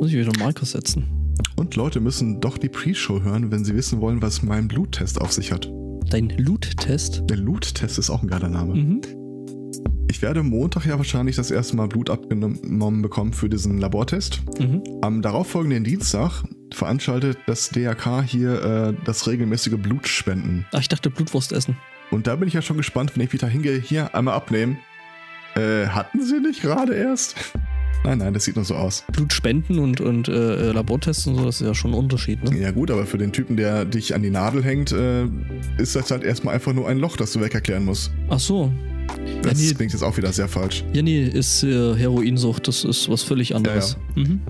muss ich wieder Marker setzen. Und Leute müssen doch die Pre-Show hören, wenn sie wissen wollen, was mein Bluttest auf sich hat. Dein Loot-Test? Der Loot-Test ist auch ein geiler Name. Mhm. Ich werde Montag ja wahrscheinlich das erste Mal Blut abgenommen bekommen für diesen Labortest. Mhm. Am darauffolgenden Dienstag veranstaltet das DRK hier äh, das regelmäßige Blutspenden. Ach, ich dachte Blutwurst essen. Und da bin ich ja schon gespannt, wenn ich wieder hingehe, hier einmal abnehmen. Äh, hatten sie nicht gerade erst? Nein, nein, das sieht nur so aus. Blutspenden und, und äh, Labortests und so, das ist ja schon ein Unterschied, ne? Ja gut, aber für den Typen, der dich an die Nadel hängt, äh, ist das halt erstmal einfach nur ein Loch, das du wegerklären musst. Ach so. Das nee. klingt jetzt auch wieder sehr falsch. Ja, nee, ist äh, Heroinsucht, das ist was völlig anderes. Mhm.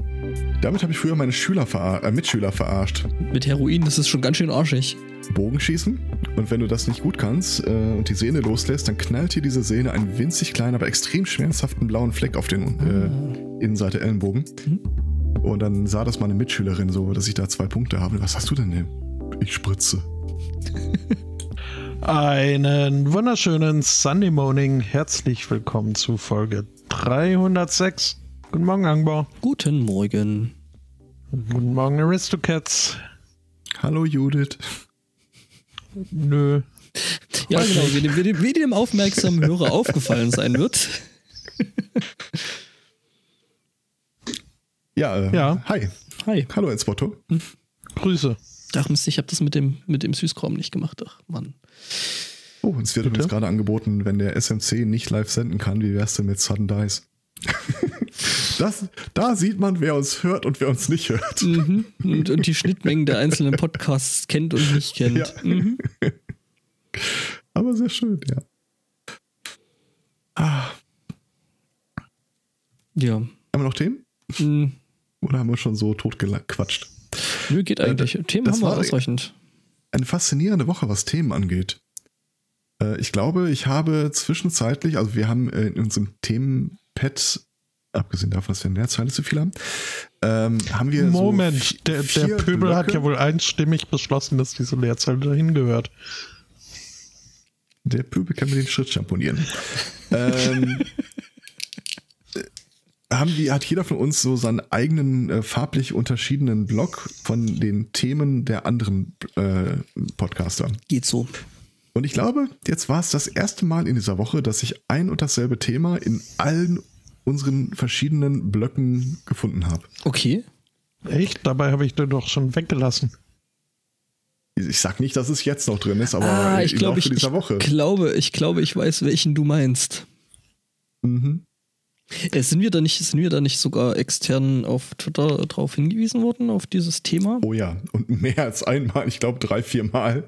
Damit habe ich früher meine Schüler verar äh, Mitschüler verarscht. Mit Heroin, das ist schon ganz schön arschig. Bogenschießen und wenn du das nicht gut kannst äh, und die Sehne loslässt, dann knallt dir diese Sehne einen winzig kleinen, aber extrem schmerzhaften blauen Fleck auf den äh, Innenseite Ellenbogen. Mhm. Und dann sah das meine Mitschülerin so, dass ich da zwei Punkte habe. Was hast du denn? Ich spritze. Einen wunderschönen Sunday Morning. Herzlich willkommen zu Folge 306. Guten Morgen, Angbar. Guten Morgen. Guten Morgen, Aristocats. Hallo Judith. Nö. Ja, genau, wie dem, wie dem, wie dem aufmerksamen Hörer aufgefallen sein wird. Ja, äh, Ja. hi. Hi. Hallo Enspoto. Grüße. Ach Mist, ich habe das mit dem, mit dem Süßkram nicht gemacht. Ach Mann. Oh, uns wird Bitte? übrigens gerade angeboten, wenn der SMC nicht live senden kann, wie wär's denn mit Sudden Dice? Das, da sieht man, wer uns hört und wer uns nicht hört. Mhm. Und, und die Schnittmengen der einzelnen Podcasts kennt und nicht kennt. Ja. Mhm. Aber sehr schön, ja. Ah, Ja. haben wir noch Themen? Mhm. Oder haben wir schon so totgequatscht? Nö, geht eigentlich. Äh, Themen haben wir war- ausreichend. Eine faszinierende Woche, was Themen angeht. Äh, ich glaube, ich habe zwischenzeitlich, also wir haben äh, in unserem Themenpad, abgesehen davon, dass wir in der Zeile zu viel haben, ähm, haben wir Moment, so der, der Pöbel hat Blöcke. ja wohl einstimmig beschlossen, dass diese Leerzeile dahin gehört. Der Pöbel kann mir den Schritt schamponieren. ähm, äh, haben die, hat jeder von uns so seinen eigenen äh, farblich unterschiedenen Block von den Themen der anderen äh, Podcaster. Geht so. Und ich glaube, jetzt war es das erste Mal in dieser Woche, dass ich ein und dasselbe Thema in allen unseren verschiedenen Blöcken gefunden habe. Okay. Echt? Dabei habe ich den doch schon weggelassen. Ich sag nicht, dass es jetzt noch drin ist, aber ah, ich glaube, ich, dieser ich Woche. glaube, ich glaube, ich weiß, welchen du meinst. Mhm. Äh, sind wir da nicht, sind wir da nicht sogar extern auf Twitter drauf hingewiesen worden, auf dieses Thema? Oh ja, und mehr als einmal, ich glaube drei, vier Mal.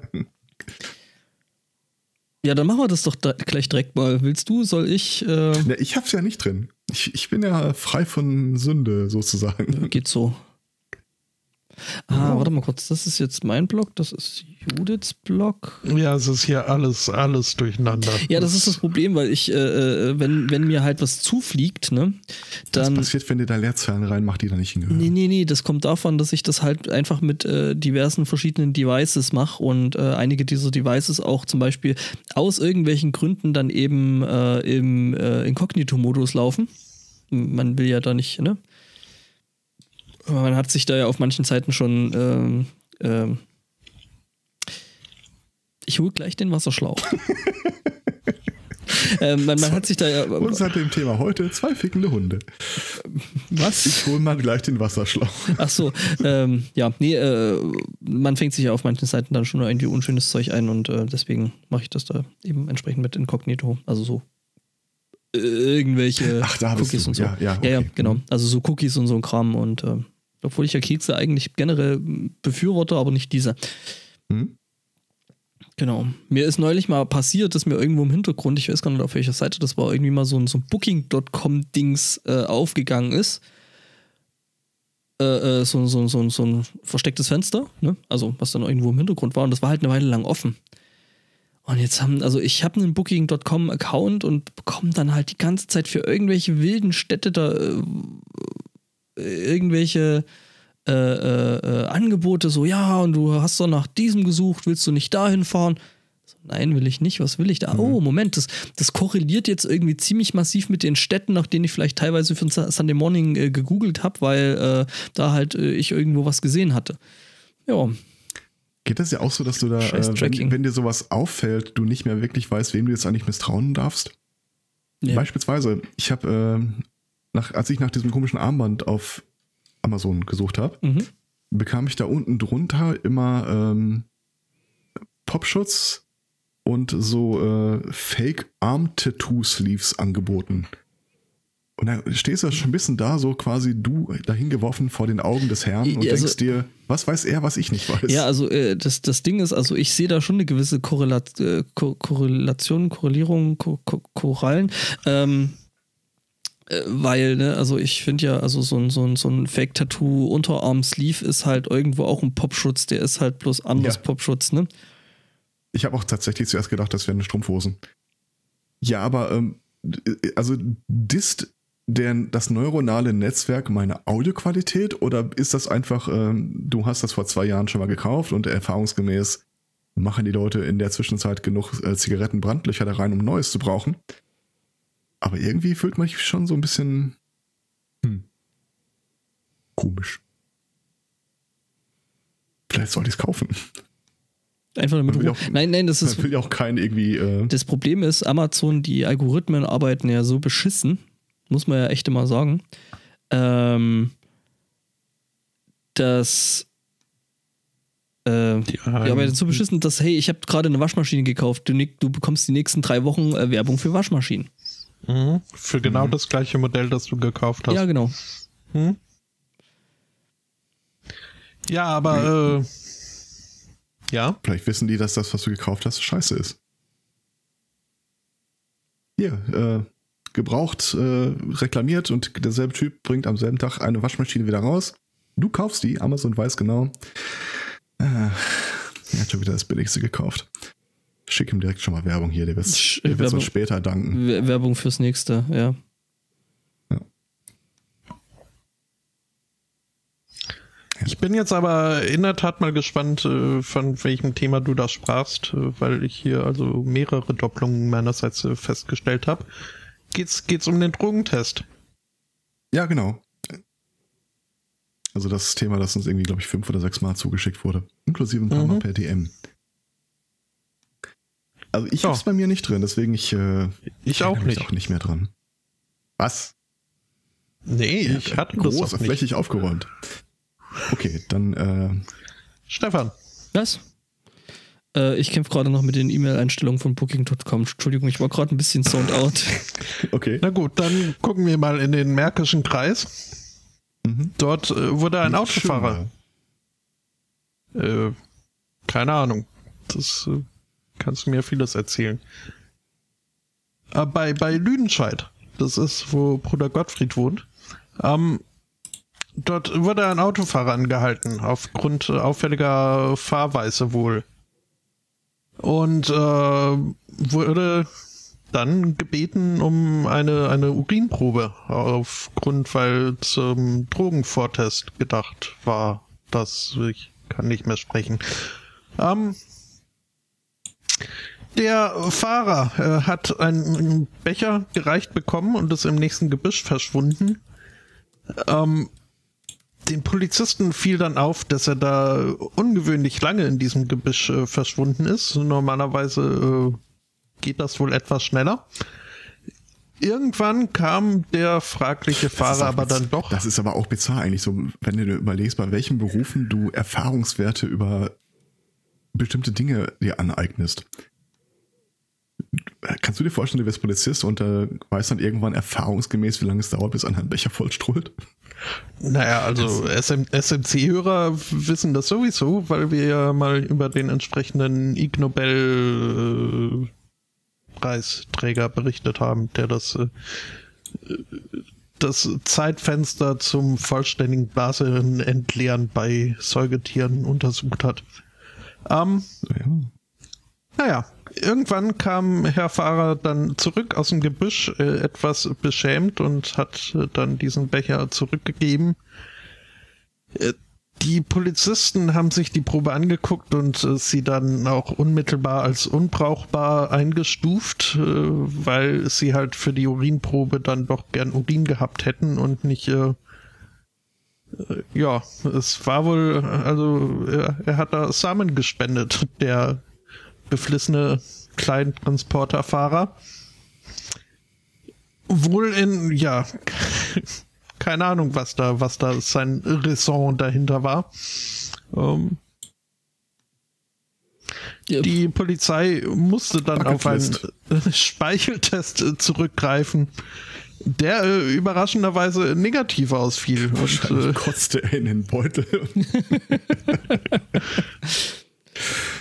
Ja, dann machen wir das doch da gleich direkt mal. Willst du, soll ich? Äh, Ja, ich hab's ja nicht drin. Ich, ich bin ja frei von Sünde sozusagen. geht so. Ah, Oh. warte mal kurz. Das ist jetzt mein Blog, das ist Judiths Blog. Ja, es ist hier alles, alles durcheinander. Ja, das ist das Problem, weil ich, äh, äh, wenn, wenn mir halt was zufliegt, ne, Was dann. passiert, wenn ihr da Leerzeilen reinmacht, die da nicht hingehören? Nee, nee, nee, das kommt davon, dass ich das halt einfach mit äh, diversen verschiedenen Devices mache und äh, einige dieser Devices auch zum Beispiel aus irgendwelchen Gründen dann eben äh, im äh, Inkognito-Modus laufen. Man will ja da nicht, ne? Man hat sich da ja auf manchen Seiten schon. Ähm, ähm, ich hole gleich den Wasserschlauch. ähm, man, man hat sich da ja. Und seit dem Thema heute zwei fickende Hunde. Was? Ich hole mal gleich den Wasserschlauch. Ach so, ähm, ja, nee, äh, man fängt sich ja auf manchen Seiten dann schon irgendwie unschönes Zeug ein und äh, deswegen mache ich das da eben entsprechend mit Inkognito. Also so äh, irgendwelche Ach, da Cookies und so. Ja, ja, ja, ja, okay. genau. Also so Cookies und so ein Kram und äh, obwohl ich ja Kekse eigentlich generell befürworte, aber nicht diese. Hm? Genau. Mir ist neulich mal passiert, dass mir irgendwo im Hintergrund, ich weiß gar nicht auf welcher Seite das war, irgendwie mal so ein, so ein Booking.com-Dings äh, aufgegangen ist. Äh, äh, so, so, so, so ein verstecktes Fenster, ne? Also, was dann irgendwo im Hintergrund war. Und das war halt eine Weile lang offen. Und jetzt haben, also ich habe einen Booking.com-Account und bekomme dann halt die ganze Zeit für irgendwelche wilden Städte da äh, irgendwelche äh, äh, äh, Angebote, so, ja, und du hast doch nach diesem gesucht, willst du nicht dahin fahren? Nein, will ich nicht. Was will ich da? Oh, Moment, das, das korreliert jetzt irgendwie ziemlich massiv mit den Städten, nach denen ich vielleicht teilweise für Sunday Morning äh, gegoogelt habe, weil äh, da halt äh, ich irgendwo was gesehen hatte. Ja, Geht das ja auch so, dass du da, wenn, wenn dir sowas auffällt, du nicht mehr wirklich weißt, wem du jetzt eigentlich misstrauen darfst? ja. Beispielsweise, ich habe, äh, nach, als ich nach diesem komischen Armband auf Amazon gesucht habe, Mhm. bekam ich da unten drunter immer ähm, Popschutz und so äh, Fake-Arm-Tattoo-Sleeves angeboten. Und da stehst du schon ein bisschen da, so quasi du dahin geworfen vor den Augen des Herrn und also- denkst dir, was weiß er, was ich nicht weiß. Ja, also äh, das, das Ding ist, also ich sehe da schon eine gewisse Korrelat äh, Ko Korrelation, Korrelierung, Ko Ko Korallen. Ähm, äh, weil, ne, also ich finde ja, also so ein, so ein, so ein Fake-Tattoo-Unterarm-Sleeve ist halt irgendwo auch ein Popschutz, der ist halt bloß anders Ja. Popschutz, ne? Ich habe auch tatsächlich zuerst gedacht, das wären Strumpfhosen. Ja, aber ähm, d- also disst der, das neuronale Netzwerk meine Audioqualität oder ist das einfach, ähm, du hast das vor zwei Jahren schon mal gekauft und erfahrungsgemäß machen die Leute in der Zwischenzeit genug äh, Zigarettenbrandlöcher da rein, um Neues zu brauchen? Aber irgendwie fühlt man sich schon so ein bisschen hm, komisch. Vielleicht sollte ich es kaufen. Einfach damit Man will auch- Nein, nein, das ist. Will ja auch keinen irgendwie. Äh, Das Problem ist, Amazon, die Algorithmen arbeiten ja so beschissen, muss man ja echt immer sagen, ähm, dass äh, Die, die arbeitet so beschissen, dass, hey, ich habe gerade eine Waschmaschine gekauft, du, du bekommst die nächsten drei Wochen äh, Werbung für Waschmaschinen. Mhm. Für genau das gleiche Modell, das du gekauft hast. Ja, genau. Hm? Ja, aber äh, ja. Vielleicht wissen die, dass das, was du gekauft hast, scheiße ist. Hier, äh, gebraucht, äh, reklamiert und derselbe Typ bringt am selben Tag eine Waschmaschine wieder raus. Du kaufst die, Amazon weiß genau. Äh, er hat schon wieder das Billigste gekauft. Schick ihm direkt schon mal Werbung hier, der wird uns später danken. Werbung fürs nächste, ja. Ich bin jetzt aber in der Tat mal gespannt, äh, von welchem Thema du da sprachst, äh, weil ich hier also mehrere Doppelungen meinerseits äh, festgestellt habe. Geht's, geht's um den Drogentest? Ja, genau. Also das Thema, das uns irgendwie, glaube ich, fünf oder sechs Mal zugeschickt wurde. Inklusive ein paar Mhm. Mal per DM. Also ich Ja. hab's bei mir nicht drin, deswegen ich, äh, Ich auch nicht. auch nicht mehr dran. Was? Nee, ich hatte groß, das auch nicht. flächig aufgeräumt. Okay, dann äh, Stefan, Was? Äh, ich kämpfe gerade noch mit den E-Mail-Einstellungen von Booking.com. Entschuldigung, ich war gerade ein bisschen zoned out. okay. na gut, dann gucken wir mal in den Märkischen Kreis. Mhm. Dort äh, wurde ein Autofahrer Äh, keine Ahnung. Das äh, kannst du mir vieles erzählen. Äh, bei, bei Lüdenscheid, das ist, wo Bruder Gottfried wohnt, ähm, dort wurde ein Autofahrer angehalten, aufgrund äh, auffälliger Fahrweise wohl. Und äh, wurde dann gebeten um eine, eine Urinprobe aufgrund, weil zum Drogenvortest gedacht war. Das, ich kann nicht mehr sprechen. Ähm, der Fahrer äh, hat einen Becher gereicht bekommen und ist im nächsten Gebüsch verschwunden. Ähm, den Polizisten fiel dann auf, dass er da ungewöhnlich lange in diesem Gebüsch äh, verschwunden ist. Normalerweise äh, geht das wohl etwas schneller. Irgendwann kam der fragliche Fahrer aber dann doch. Das ist aber auch bizarr eigentlich so, wenn du dir überlegst, bei welchen Berufen du Erfahrungswerte über bestimmte Dinge dir aneignest. Kannst du dir vorstellen, du wirst Polizist und äh, weißt dann irgendwann erfahrungsgemäß, wie lange es dauert, bis einen Becher vollstrahlt? Naja, also SM, SMC-Hörer wissen das sowieso, weil wir ja mal über den entsprechenden Ig Nobel äh, Preisträger berichtet haben, der das äh, das Zeitfenster zum vollständigen Blasenentleeren bei Säugetieren untersucht hat. Ähm, Ja. naja, irgendwann kam Herr Fahrer dann zurück aus dem Gebüsch, äh, etwas beschämt und hat äh, dann diesen Becher zurückgegeben. Äh, Die Polizisten haben sich die Probe angeguckt und äh, sie dann auch unmittelbar als unbrauchbar eingestuft, äh, weil sie halt für die Urinprobe dann doch gern Urin gehabt hätten und nicht äh, äh ja, es war wohl, also er, er, hat da Samen gespendet, der beflissene Kleintransporterfahrer. Wohl in, ja, keine Ahnung, was da, was da sein Raison dahinter war. Ähm. Die Polizei musste dann auf einen Speicheltest zurückgreifen, der äh, überraschenderweise negativ ausfiel. Wahrscheinlich und, äh, kotzte er in den Beutel.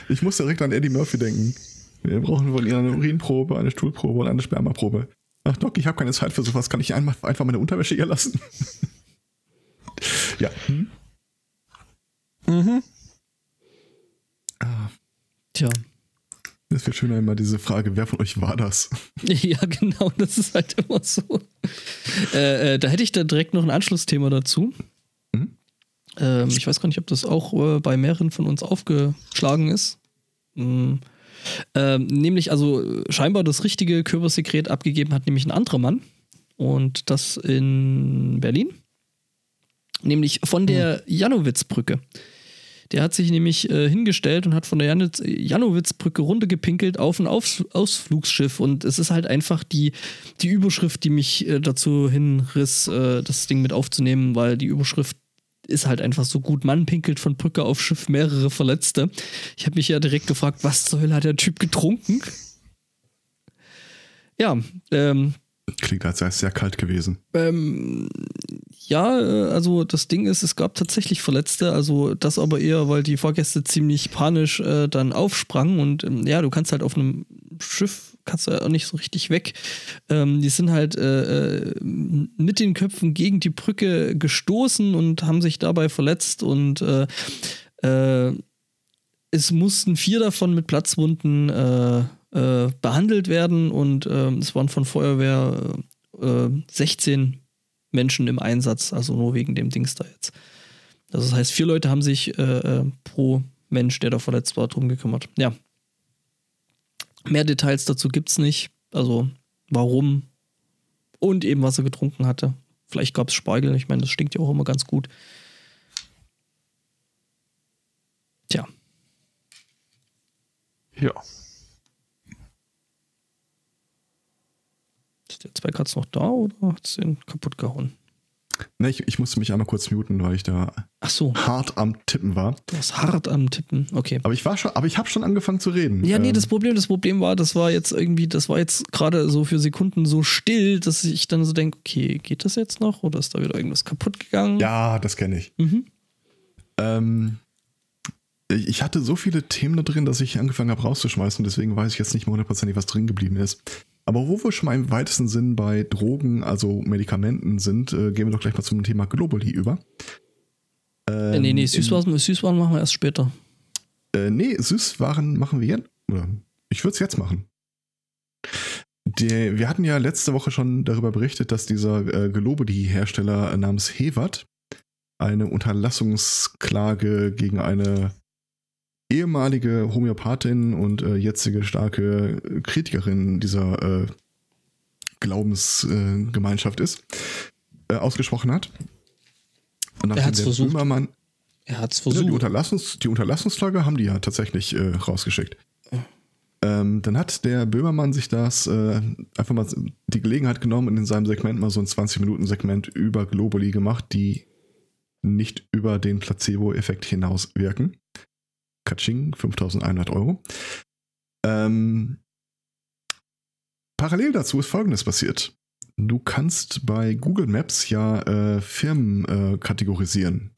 ich muss direkt an Eddie Murphy denken. Wir brauchen von ihr eine Urinprobe, eine Stuhlprobe und eine Spermaprobe. Ach Doc, ich habe keine Zeit für sowas. Kann ich einfach, einfach meine Unterwäsche hier lassen? ja. Hm? Mhm. Ah. Tja. Es wird schöner immer diese Frage, wer von euch war das? Ja, genau, das ist halt immer so. Äh, äh, da hätte ich da direkt noch ein Anschlussthema dazu. Mhm. Ähm, ich weiß gar nicht, ob das auch äh, bei mehreren von uns aufgeschlagen ist. Mhm. Ähm, nämlich, also scheinbar das richtige Körpersekret abgegeben hat, nämlich ein anderer Mann. Und das in Berlin. Nämlich von der hm. Janowitz-Brücke. Der hat sich nämlich äh, hingestellt und hat von der Janowitz-Brücke runtergepinkelt auf ein Aus Ausflugsschiff. Und es ist halt einfach die, die Überschrift, die mich äh, dazu hinriss, äh, das Ding mit aufzunehmen, weil die Überschrift ist halt einfach so gut. Mann pinkelt von Brücke auf Schiff mehrere Verletzte. Ich habe mich ja direkt gefragt, was zur Hölle hat der Typ getrunken? Ja, ähm. Klingt, als sei es sehr kalt gewesen. Ähm, ja, äh, also das Ding ist, es gab tatsächlich Verletzte, also das aber eher, weil die Fahrgäste ziemlich panisch äh, dann aufsprangen und ähm, ja, du kannst halt auf einem Schiff kannst du auch nicht so richtig weg. Ähm, die sind halt äh, äh, mit den Köpfen gegen die Brücke gestoßen und haben sich dabei verletzt und äh, äh, es mussten vier davon mit Platzwunden behandelt werden und ähm, es waren von Feuerwehr 16 Menschen im Einsatz, also nur wegen dem Dings da jetzt. Das heißt, vier Leute haben sich pro Mensch, der da verletzt war, drum gekümmert. Ja, Mehr Details dazu gibt es nicht. Also warum und eben was er getrunken hatte. Vielleicht gab es Spargel. Ich meine, das stinkt ja auch immer ganz gut. Tja. Ja. Ist der Zweikatz noch da oder hat es den kaputt gehauen? Ne, ich, ich musste mich einmal kurz muten, weil ich da so. hart am Tippen war. Du warst hart am Tippen, okay. Aber ich war schon, aber ich habe schon angefangen zu reden. Ja, nee, ähm, das Problem, das Problem war, das war jetzt irgendwie, das war jetzt gerade so für Sekunden so still, dass ich dann so denke, okay, geht das jetzt noch oder ist da wieder irgendwas kaputt gegangen? Ja, das kenne ich. Mhm. Ähm, ich hatte so viele Themen da drin, dass ich angefangen habe rauszuschmeißen, deswegen weiß ich jetzt nicht mehr hundertprozentig, was drin geblieben ist. Aber wo wir schon mal im weitesten Sinn bei Drogen, also Medikamenten sind, äh, gehen wir doch gleich mal zum Thema Globally über. Ähm, nee, nee, Süßwaren, Süßwaren machen wir erst später. Äh, nee, Süßwaren machen wir jetzt. Oder ich würde es jetzt machen. Der, wir hatten ja letzte Woche schon darüber berichtet, dass dieser äh, Globally-Hersteller namens Hewat eine Unterlassungsklage gegen eine ehemalige Homöopathin und äh, jetzige starke Kritikerin dieser äh, Glaubensgemeinschaft ist, äh, ausgesprochen hat. Und er hat es versucht. Böhmermann, er hat es versucht. Ja, die, Unterlassungs, die Unterlassungsklage haben die ja tatsächlich äh, rausgeschickt. Ähm, dann hat der Böhmermann sich das äh, einfach mal die Gelegenheit genommen und in seinem Segment mal so ein 20-Minuten-Segment über Globally gemacht, die nicht über den Placebo-Effekt hinaus wirken. Katsching, 5100 Euro. Ähm, parallel dazu ist Folgendes passiert. Du kannst bei Google Maps ja äh, Firmen äh, kategorisieren.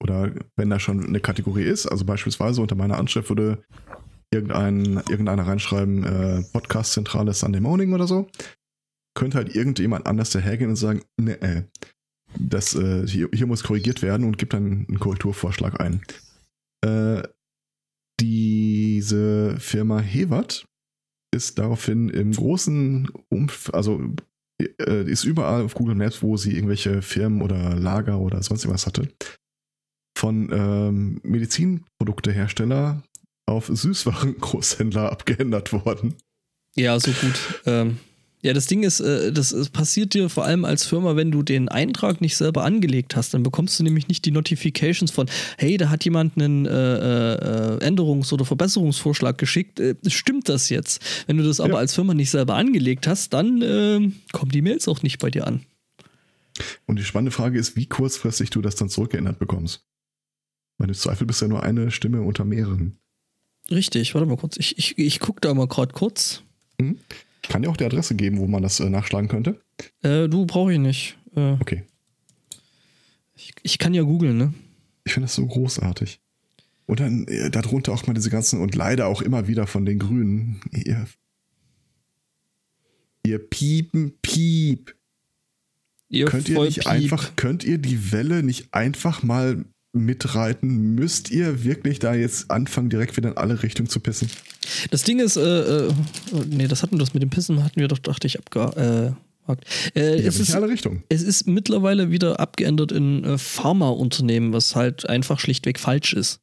Oder wenn da schon eine Kategorie ist, also beispielsweise unter meiner Anschrift würde irgendein, irgendeiner reinschreiben, äh, Podcast-Zentrale Sunday Morning oder so, könnte halt irgendjemand anders dahergehen und sagen, ne, äh, das, äh, hier, hier, muss korrigiert werden und gibt dann einen Korrekturvorschlag ein. Äh, diese Firma Hewat ist daraufhin im großen Umf also äh, ist überall auf Google Maps, wo sie irgendwelche Firmen oder Lager oder sonst irgendwas hatte, von ähm, Medizinproduktehersteller auf Süßwarengroßhändler abgeändert worden. Ja, so gut. Ähm, ja, das Ding ist, äh, das, passiert dir vor allem als Firma, wenn du den Eintrag nicht selber angelegt hast. Dann bekommst du nämlich nicht die Notifications von, hey, da hat jemand einen äh, äh, Änderungs- oder Verbesserungsvorschlag geschickt. Äh, stimmt das jetzt? Wenn du das aber Ja. als Firma nicht selber angelegt hast, dann ähm, kommen die Mails auch nicht bei dir an. Und die spannende Frage ist, wie kurzfristig du das dann zurückgeändert bekommst. Weil im Zweifel bist ja nur eine Stimme unter mehreren. Richtig, warte mal kurz. Ich, ich, ich gucke da mal gerade kurz. Ich kann dir auch die Adresse geben, wo man das äh, nachschlagen könnte. Äh, du brauche ich nicht. Äh, Okay. ich, ich kann ja googeln, ne? Ich finde das so großartig. Und dann äh, darunter auch mal diese ganzen und leider auch immer wieder von den Grünen. Ihr, ihr piepen, piep. Ihr Könnt ihr nicht Vollpiep. einfach, könnt ihr die Welle nicht einfach mal mitreiten? Müsst ihr wirklich da jetzt anfangen, direkt wieder in alle Richtungen zu pissen? Das Ding ist, äh, äh, nee, das hatten wir das mit dem Pissen, hatten wir doch, dachte ich, abgehakt. Äh, äh, Ja, es, ist, in alle Richtungen. es ist mittlerweile wieder abgeändert in äh, Pharmaunternehmen, was halt einfach schlichtweg falsch ist.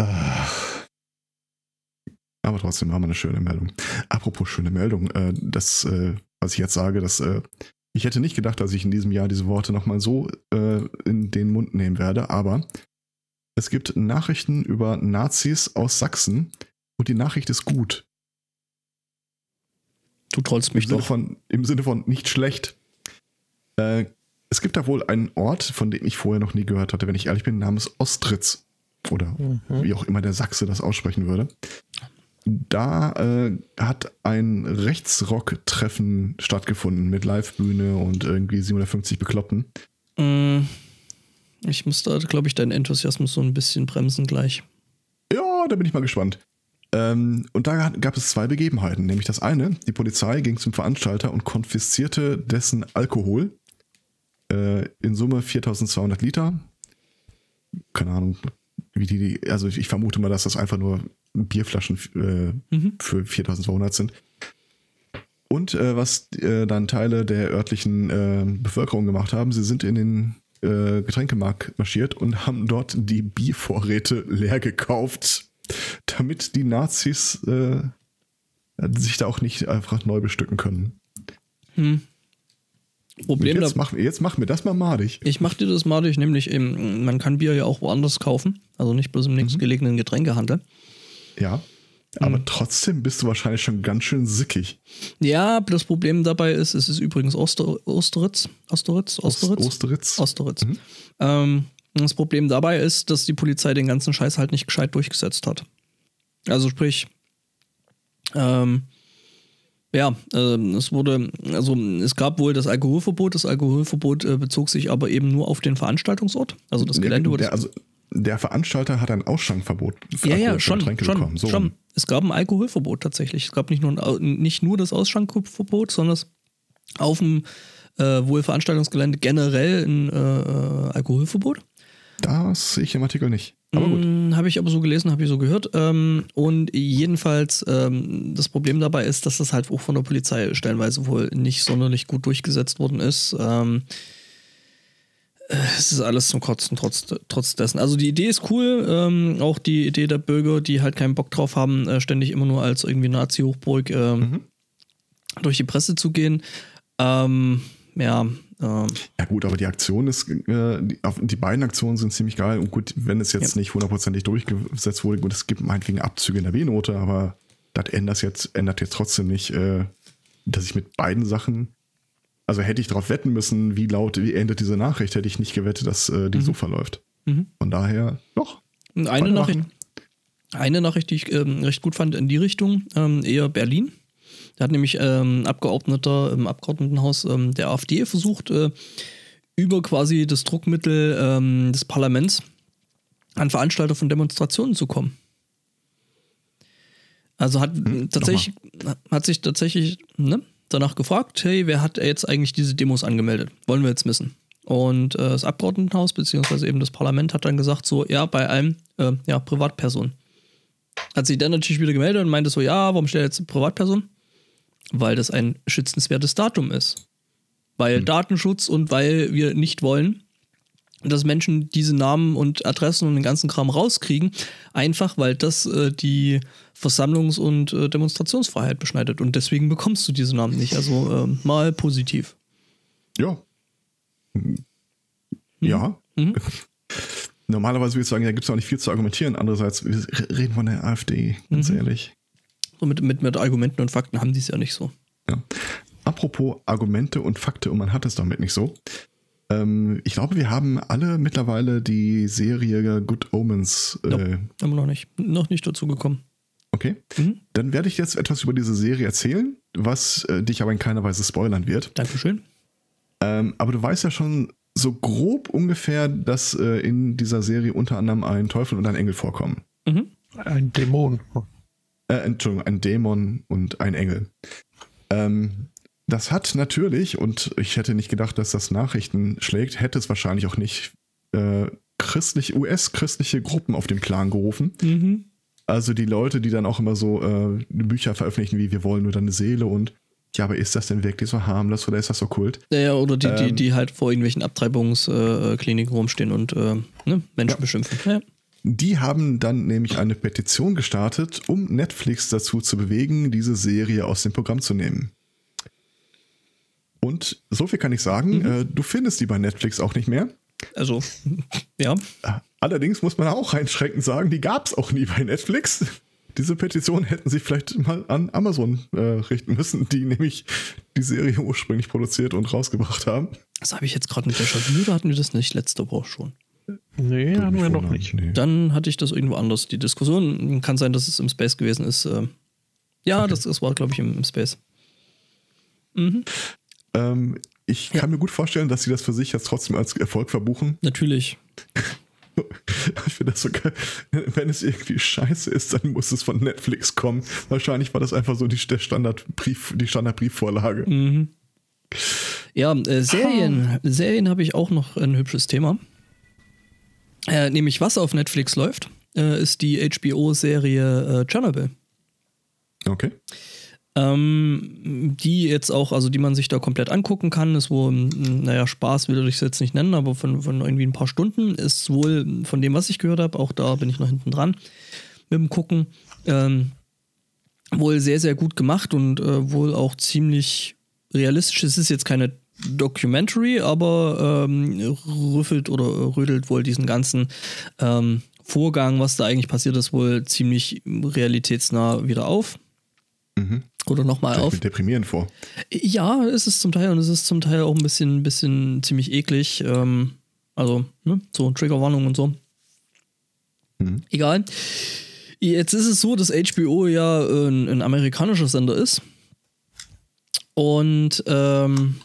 Ach. Aber trotzdem haben wir eine schöne Meldung. Apropos schöne Meldung, äh, das, äh, was ich jetzt sage, das, äh, ich hätte nicht gedacht, dass ich in diesem Jahr diese Worte nochmal so äh, in den Mund nehmen werde, aber es gibt Nachrichten über Nazis aus Sachsen und die Nachricht ist gut. Du trollst Im mich Sinne, doch. von, Im Sinne von nicht schlecht. Äh, es gibt da wohl einen Ort, von dem ich vorher noch nie gehört hatte, wenn ich ehrlich bin, namens Ostritz. Oder Mhm. wie auch immer der Sachse das aussprechen würde. Da äh, hat ein Rechtsrock-Treffen stattgefunden mit Livebühne und irgendwie 750 Bekloppten. Mm, ich muss da, glaube ich, deinen Enthusiasmus so ein bisschen bremsen gleich. Ja, da bin ich mal gespannt. Ähm, und da gab es zwei Begebenheiten. Nämlich das eine, die Polizei ging zum Veranstalter und konfiszierte dessen Alkohol. Äh, in Summe 4200 Liter. Keine Ahnung, wie die, also ich vermute mal, dass das einfach nur Bierflaschen äh, Mhm. für 4200 sind. Und äh, was äh, dann Teile der örtlichen äh, Bevölkerung gemacht haben, sie sind in den äh, Getränkemarkt marschiert und haben dort die Biervorräte leer gekauft, damit die Nazis äh, sich da auch nicht einfach neu bestücken können. Hm. Und Problem da, jetzt, mach, jetzt mach mir das mal madig. ich mach dir das madig, nämlich eben, man kann Bier ja auch woanders kaufen, also nicht bloß im Mhm. nächstgelegenen Getränkehandel. Ja. Aber trotzdem bist du wahrscheinlich schon ganz schön sickig. Ja, das Problem dabei ist, es ist übrigens Oster, Osteritz, Osteritz, Osteritz, Osteritz. Osteritz. Ähm, das Problem dabei ist, dass die Polizei den ganzen Scheiß halt nicht gescheit durchgesetzt hat. Also sprich, ähm, ja, ähm, es wurde, also es gab wohl das Alkoholverbot. Das Alkoholverbot äh, bezog sich aber eben nur auf den Veranstaltungsort, also das Gelände, wo der, also, der Veranstalter hat ein Ausschankverbot für ja, ja, alkoholische schon, Getränke schon, bekommen. So schon. Es gab ein Alkoholverbot tatsächlich. Es gab nicht nur, ein, nicht nur das Ausschankverbot, sondern es auf dem äh, wohl Veranstaltungsgelände generell ein äh, Alkoholverbot. Das sehe ich im Artikel nicht. Aber gut. Mm, Habe ich aber so gelesen, habe ich so gehört. Ähm, und jedenfalls, ähm, das Problem dabei ist, dass das halt auch von der Polizei stellenweise wohl nicht sonderlich gut durchgesetzt worden ist. Ähm, äh, es ist alles zum Kotzen trotz, trotz dessen. Also die Idee ist cool, ähm, auch die Idee der Bürger, die halt keinen Bock drauf haben, äh, ständig immer nur als irgendwie Nazi-Hochburg ähm, Mhm. durch die Presse zu gehen. Ähm, ja, ähm, Ja gut, aber die Aktion ist, äh, die, die beiden Aktionen sind ziemlich geil. Und gut, wenn es jetzt Ja. nicht hundertprozentig durchgesetzt wurde, gut, es gibt meinetwegen Abzüge in der B-Note, aber das ändert jetzt, ändert jetzt trotzdem nicht, äh, dass ich mit beiden Sachen, also hätte ich darauf wetten müssen, wie laut, wie endet diese Nachricht, hätte ich nicht gewettet, dass äh, die so verläuft. Mhm. Von daher, doch. Eine. Nachricht, eine Nachricht, die ich ähm, recht gut fand in die Richtung, ähm, eher Berlin. Da hat nämlich ähm, Abgeordneter im Abgeordnetenhaus ähm, der AfD versucht, äh, über quasi das Druckmittel ähm, des Parlaments an Veranstalter von Demonstrationen zu kommen. Also hat tatsächlich, hat sich tatsächlich ne, danach gefragt, hey, wer hat jetzt eigentlich diese Demos angemeldet? Wollen wir jetzt wissen? Und äh, das Abgeordnetenhaus beziehungsweise eben das Parlament hat dann gesagt so, ja, bei einem, äh, ja, Privatperson. Hat sich dann natürlich wieder gemeldet und meinte so, ja, warum stellt jetzt eine Privatperson? Weil das ein schützenswertes Datum ist. Weil Datenschutz und weil wir nicht wollen, dass Menschen diese Namen und Adressen und den ganzen Kram rauskriegen, einfach weil das äh, die Versammlungs- und äh, Demonstrationsfreiheit beschneidet. Und deswegen bekommst du diese Namen nicht. Also äh, mal positiv. Ja. Ja. Mhm. Normalerweise würde ich sagen, da gibt es auch nicht viel zu argumentieren. Andererseits, wir reden von der AfD, ganz mhm. ehrlich. So mit, mit, mit Argumenten und Fakten haben die es ja nicht so. Ja. Apropos Argumente und Fakte und man hat es damit nicht so. Ähm, ich glaube, wir haben alle mittlerweile die Serie Good Omens. Äh, nope, haben wir noch nicht, noch nicht dazu gekommen. Okay. Mhm. Dann werde ich jetzt etwas über diese Serie erzählen, was äh, dich aber in keiner Weise spoilern wird. Dankeschön. Ähm, aber du weißt ja schon so grob ungefähr, dass äh, in dieser Serie unter anderem ein Teufel und ein Engel vorkommen. Mhm. Ein Dämon. Äh, Entschuldigung, ein Dämon und ein Engel. Ähm, das hat natürlich, und ich hätte nicht gedacht, dass das Nachrichten schlägt, hätte es wahrscheinlich auch nicht äh, christlich, US-christliche Gruppen auf den Plan gerufen. Mhm. Also die Leute, die dann auch immer so äh, Bücher veröffentlichen wie Wir wollen nur deine Seele und ja, aber ist das denn wirklich so harmlos oder ist das so kult? Ja, ja oder die, ähm, die, die halt vor irgendwelchen Abtreibungskliniken äh, rumstehen und äh, ne, Menschen ja. beschimpfen. Ja. Die haben dann nämlich eine Petition gestartet, um Netflix dazu zu bewegen, diese Serie aus dem Programm zu nehmen. Und so viel kann ich sagen, mhm. äh, du findest die bei Netflix auch nicht mehr. Also, ja. Allerdings muss man auch einschränkend sagen, die gab es auch nie bei Netflix. Diese Petition hätten sie vielleicht mal an Amazon äh, richten müssen, die nämlich die Serie ursprünglich produziert und rausgebracht haben. Das habe ich jetzt gerade nicht déjà oder hatten wir das nicht letzte Woche schon? Nee, hatten wir noch nicht. Nee. Dann hatte ich das irgendwo anders. Die Diskussion kann sein, dass es im Space gewesen ist. Äh, ja, okay. das, das war, glaube ich, im, im Space. Mhm. Ähm, ich kann ja. mir gut vorstellen, dass sie das für sich jetzt trotzdem als Erfolg verbuchen. Natürlich. Ich finde das so geil. Wenn es irgendwie scheiße ist, dann muss es von Netflix kommen. Wahrscheinlich war das einfach so die, der Standardbrief, die Standardbriefvorlage. Mhm. Ja, äh, Serien. Serien habe ich auch noch ein hübsches Thema. Äh, nämlich was auf Netflix läuft, äh, ist die HBO-Serie äh, Chernobyl. Okay ähm, die jetzt auch, also die man sich da komplett angucken kann, ist wohl, naja, Spaß will ich es jetzt nicht nennen, aber von, von irgendwie ein paar Stunden ist wohl von dem, was ich gehört habe, auch da bin ich noch hinten dran mit dem Gucken, ähm, wohl sehr, sehr gut gemacht und äh, wohl auch ziemlich realistisch. Es ist jetzt keine Documentary, aber ähm, rüffelt oder rödelt wohl diesen ganzen ähm, Vorgang, was da eigentlich passiert ist, wohl ziemlich realitätsnah wieder auf. Mhm. Oder nochmal auf. deprimierend vor. Ja, ist es zum Teil und es ist zum Teil auch ein bisschen, bisschen ziemlich eklig. Ähm, also, ne, so Triggerwarnung und so. Mhm. Egal. Jetzt ist es so, dass HBO ja ein, ein amerikanischer Sender ist. Und ähm,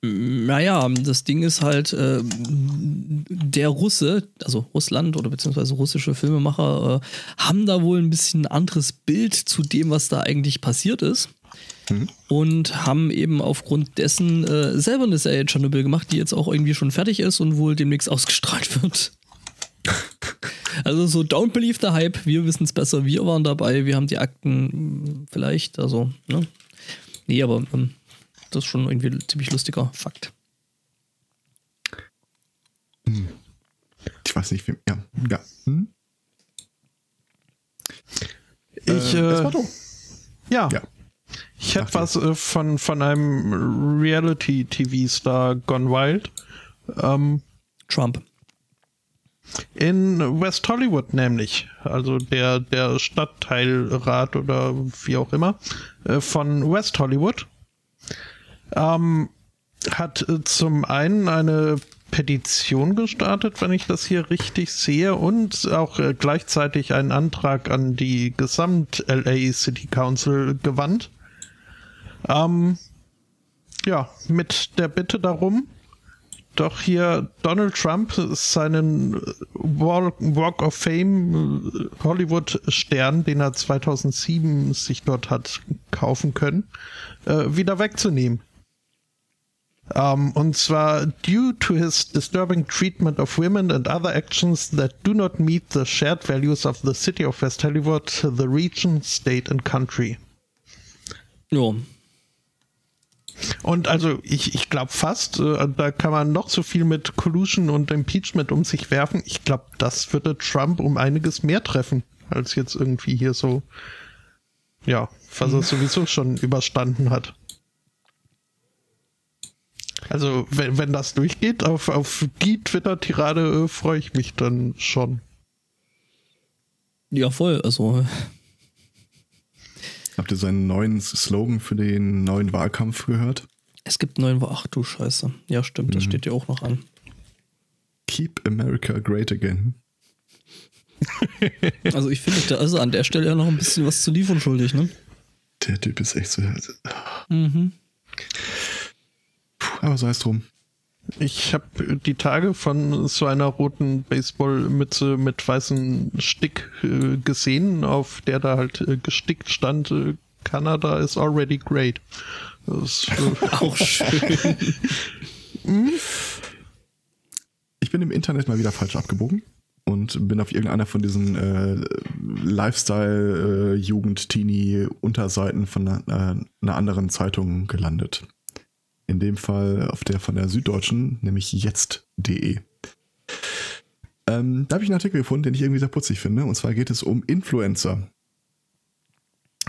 naja, das Ding ist halt, äh, der Russe, also Russland oder beziehungsweise russische Filmemacher, äh, haben da wohl ein bisschen ein anderes Bild zu dem, was da eigentlich passiert ist. Mhm. Und haben eben aufgrund dessen äh, selber eine Serie Chernobyl gemacht, die jetzt auch irgendwie schon fertig ist und wohl demnächst ausgestrahlt wird. also so don't believe the hype, wir wissen es besser, wir waren dabei, wir haben die Akten hm, vielleicht, also, ne? Nee, aber ähm, das ist schon irgendwie ein ziemlich lustiger Fakt. Ich weiß nicht, wie. Ja. ja. Hm? Ich. Äh, äh, ja. ja. Ich hätte was äh, von, von einem Reality-TV-Star Gone Wild. Ähm, Trump. In West Hollywood nämlich, also der, der Stadtteilrat oder wie auch immer äh, von West Hollywood ähm, hat äh, zum einen eine Petition gestartet, wenn ich das hier richtig sehe, und auch äh, gleichzeitig einen Antrag an die Gesamt-LA City Council gewandt. Ähm, ja, mit der Bitte darum, doch hier Donald Trump seinen Walk, Walk of Fame äh, Hollywood Stern, den er 2007 sich dort hat kaufen können, äh, wieder wegzunehmen. Um, und zwar due to his disturbing treatment of women and other actions that do not meet the shared values of the city of West Hollywood, the region, state and country. Ja. Und also ich, ich glaube fast, äh, da kann man noch so viel mit Collusion und Impeachment um sich werfen. Ich glaube, das würde Trump um einiges mehr treffen, als jetzt irgendwie hier so, ja, was er sowieso schon überstanden hat. Also, wenn, wenn das durchgeht, auf, auf die Twitter-Tirade äh, freue ich mich dann schon. Ja, voll. Also, Habt ihr seinen neuen Slogan für den neuen Wahlkampf gehört? es gibt neuen. Ach du Scheiße. Ja, stimmt. Das Mhm. steht ja auch noch an. Keep America Great Again. Also, ich finde, der ist an der Stelle ja noch ein bisschen was zu liefern schuldig, ne? Der Typ ist echt so. Mhm. Aber sei es drum. Ich habe die Tage von so einer roten Baseballmütze mit weißem Stick äh, gesehen, auf der da halt äh, gestickt stand, äh, Canada is already great. Das, äh, Auch schön. Ich bin im Internet mal wieder falsch abgebogen und bin auf irgendeiner von diesen äh, Lifestyle-Jugend-Teenie-Unterseiten von einer, äh, einer anderen Zeitung gelandet. In dem Fall auf der von der Süddeutschen, nämlich jetzt.de. Ähm, da habe ich einen Artikel gefunden, den ich irgendwie sehr putzig finde. Und zwar geht es um Influencer.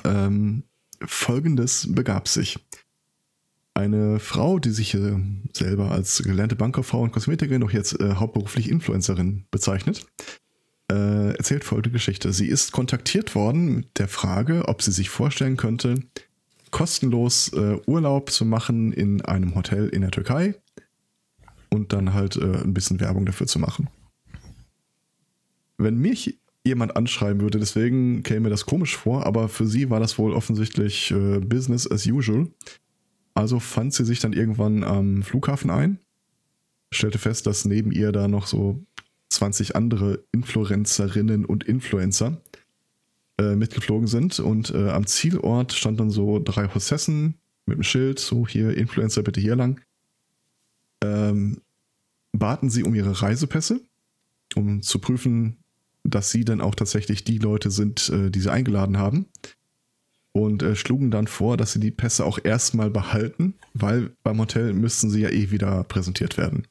Ähm, Folgendes begab sich. Eine Frau, die sich äh, selber als gelernte Bankkauffrau und Kosmetikerin doch jetzt äh, hauptberuflich Influencerin bezeichnet, äh, erzählt folgende Geschichte. Sie ist kontaktiert worden mit der Frage, ob sie sich vorstellen könnte, kostenlos äh, Urlaub zu machen in einem Hotel in der Türkei und dann halt äh, ein bisschen Werbung dafür zu machen. Wenn mich jemand anschreiben würde, deswegen käme mir das komisch vor, aber für sie war das wohl offensichtlich äh, Business as usual. Also fand sie sich dann irgendwann am Flughafen ein, stellte fest, dass neben ihr da noch so 20 andere Influencerinnen und Influencer äh, mitgeflogen sind und äh, am Zielort stand dann so drei Hossessen mit dem Schild, so hier Influencer bitte hier lang. Ähm, baten sie um ihre Reisepässe, um zu prüfen, dass sie dann auch tatsächlich die Leute sind, äh, die sie eingeladen haben. Und äh, schlugen dann vor, dass sie die Pässe auch erstmal behalten, weil beim Hotel müssten sie ja eh wieder präsentiert werden.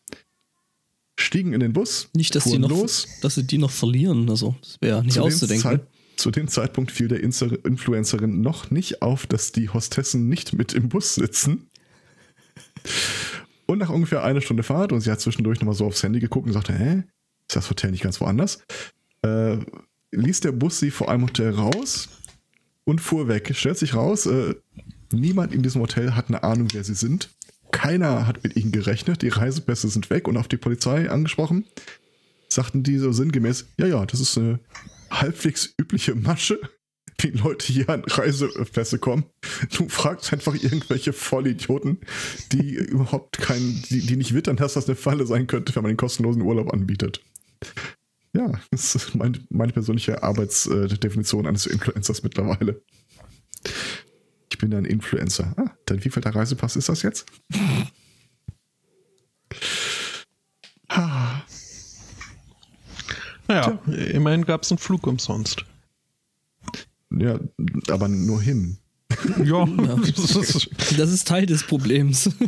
Stiegen in den Bus, Nicht, dass fuhren noch, los. dass sie die noch verlieren. Also, das wäre nicht Zu dem, auszudenken. Zeit, zu dem Zeitpunkt fiel der Inser- Influencerin noch nicht auf, dass die Hostessen nicht mit im Bus sitzen. Und nach ungefähr einer Stunde Fahrt, und sie hat zwischendurch nochmal so aufs Handy geguckt und sagte, hä, ist das Hotel nicht ganz woanders? Äh, ließ der Bus sie vor einem Hotel raus und fuhr weg. Stellt sich raus, äh, niemand in diesem Hotel hat eine Ahnung, wer sie sind. Keiner hat mit ihnen gerechnet. Die Reisepässe sind weg und auf die Polizei angesprochen. Sagten die so sinngemäß, ja, ja, das ist eine halbwegs übliche Masche, wie Leute hier an Reisepässe kommen. Du fragst einfach irgendwelche Vollidioten, die überhaupt keinen, die, die nicht wittern, dass das eine Falle sein könnte, wenn man den kostenlosen Urlaub anbietet. Ja, das ist mein, meine persönliche Arbeitsdefinition eines Influencers mittlerweile. Ich bin ein Influencer. Ah, dein wievielter Reisepass ist das jetzt? Naja, immerhin gab es einen Flug umsonst. ja, aber nur hin. Ja, Ja. das ist Teil des Problems.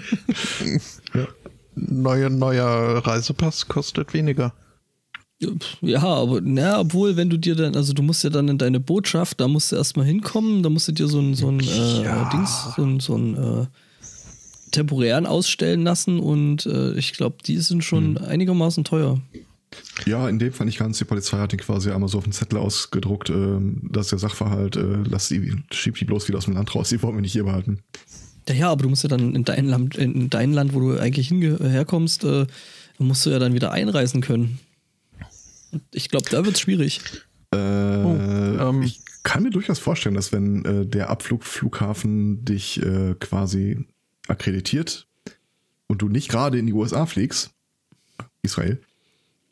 Ja. neuer, neuer Reisepass kostet weniger. Ja, aber na, obwohl, wenn du dir dann, also du musst ja dann in deine Botschaft, da musst du erstmal hinkommen, da musst du dir so ein, so ein äh, Ja. Dings, so ein, so ein äh, temporären ausstellen lassen und äh, ich glaube, die sind schon einigermaßen teuer. Ja, in dem Fall nicht ganz. Die Polizei hat ihn quasi einmal so auf den Zettel ausgedruckt, ähm, dass der Sachverhalt, äh, lass die, schieb die bloß wieder aus dem Land raus, die wollen wir nicht hier behalten. Ja, ja, aber du musst ja dann in dein Land, in dein Land, wo du eigentlich herkommst, äh, musst du ja dann wieder einreisen können. Ich glaube, da wird es schwierig. Äh, ähm. ich kann mir durchaus vorstellen, dass wenn äh, der Abflugflughafen dich äh, quasi akkreditiert und du nicht gerade in die USA fliegst, Israel,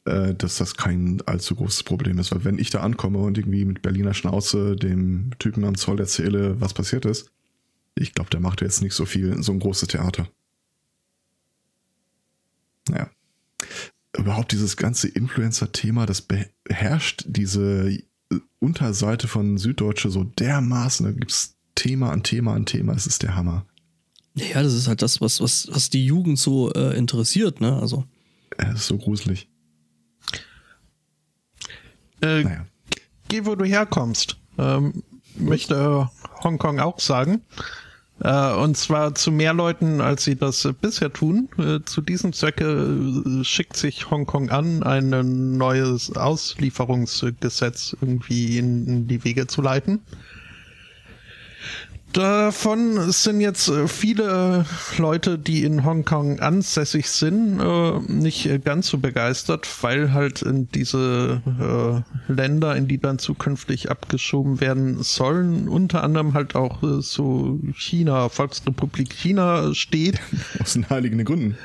äh, dass das kein allzu großes Problem ist. Weil wenn ich da ankomme und irgendwie mit Berliner Schnauze dem Typen am Zoll erzähle, was passiert ist, ich glaube, der macht jetzt nicht so viel, so ein großes Theater. Naja. Überhaupt dieses ganze Influencer-Thema, das beherrscht diese äh, Unterseite von Süddeutsche so dermaßen. Da gibt es Thema an Thema an Thema. Es ist der Hammer. Ja, das ist halt das, was, was, was die Jugend so äh, interessiert, ne? Also. Es ist so gruselig. Äh, naja. Geh, wo du herkommst. Ähm, möchte Hongkong auch sagen. Äh, und zwar zu mehr Leuten, als sie das äh, bisher tun. Äh, zu diesem Zwecke äh, schickt sich Hongkong an, ein neues Auslieferungsgesetz irgendwie in, in die Wege zu leiten. Davon sind jetzt äh, viele Leute, die in Hongkong ansässig sind, äh, nicht ganz so begeistert, weil halt in diese äh, Länder, in die dann zukünftig abgeschoben werden sollen, unter anderem halt auch so China, Volksrepublik China steht. Aus den heiligen Gründen.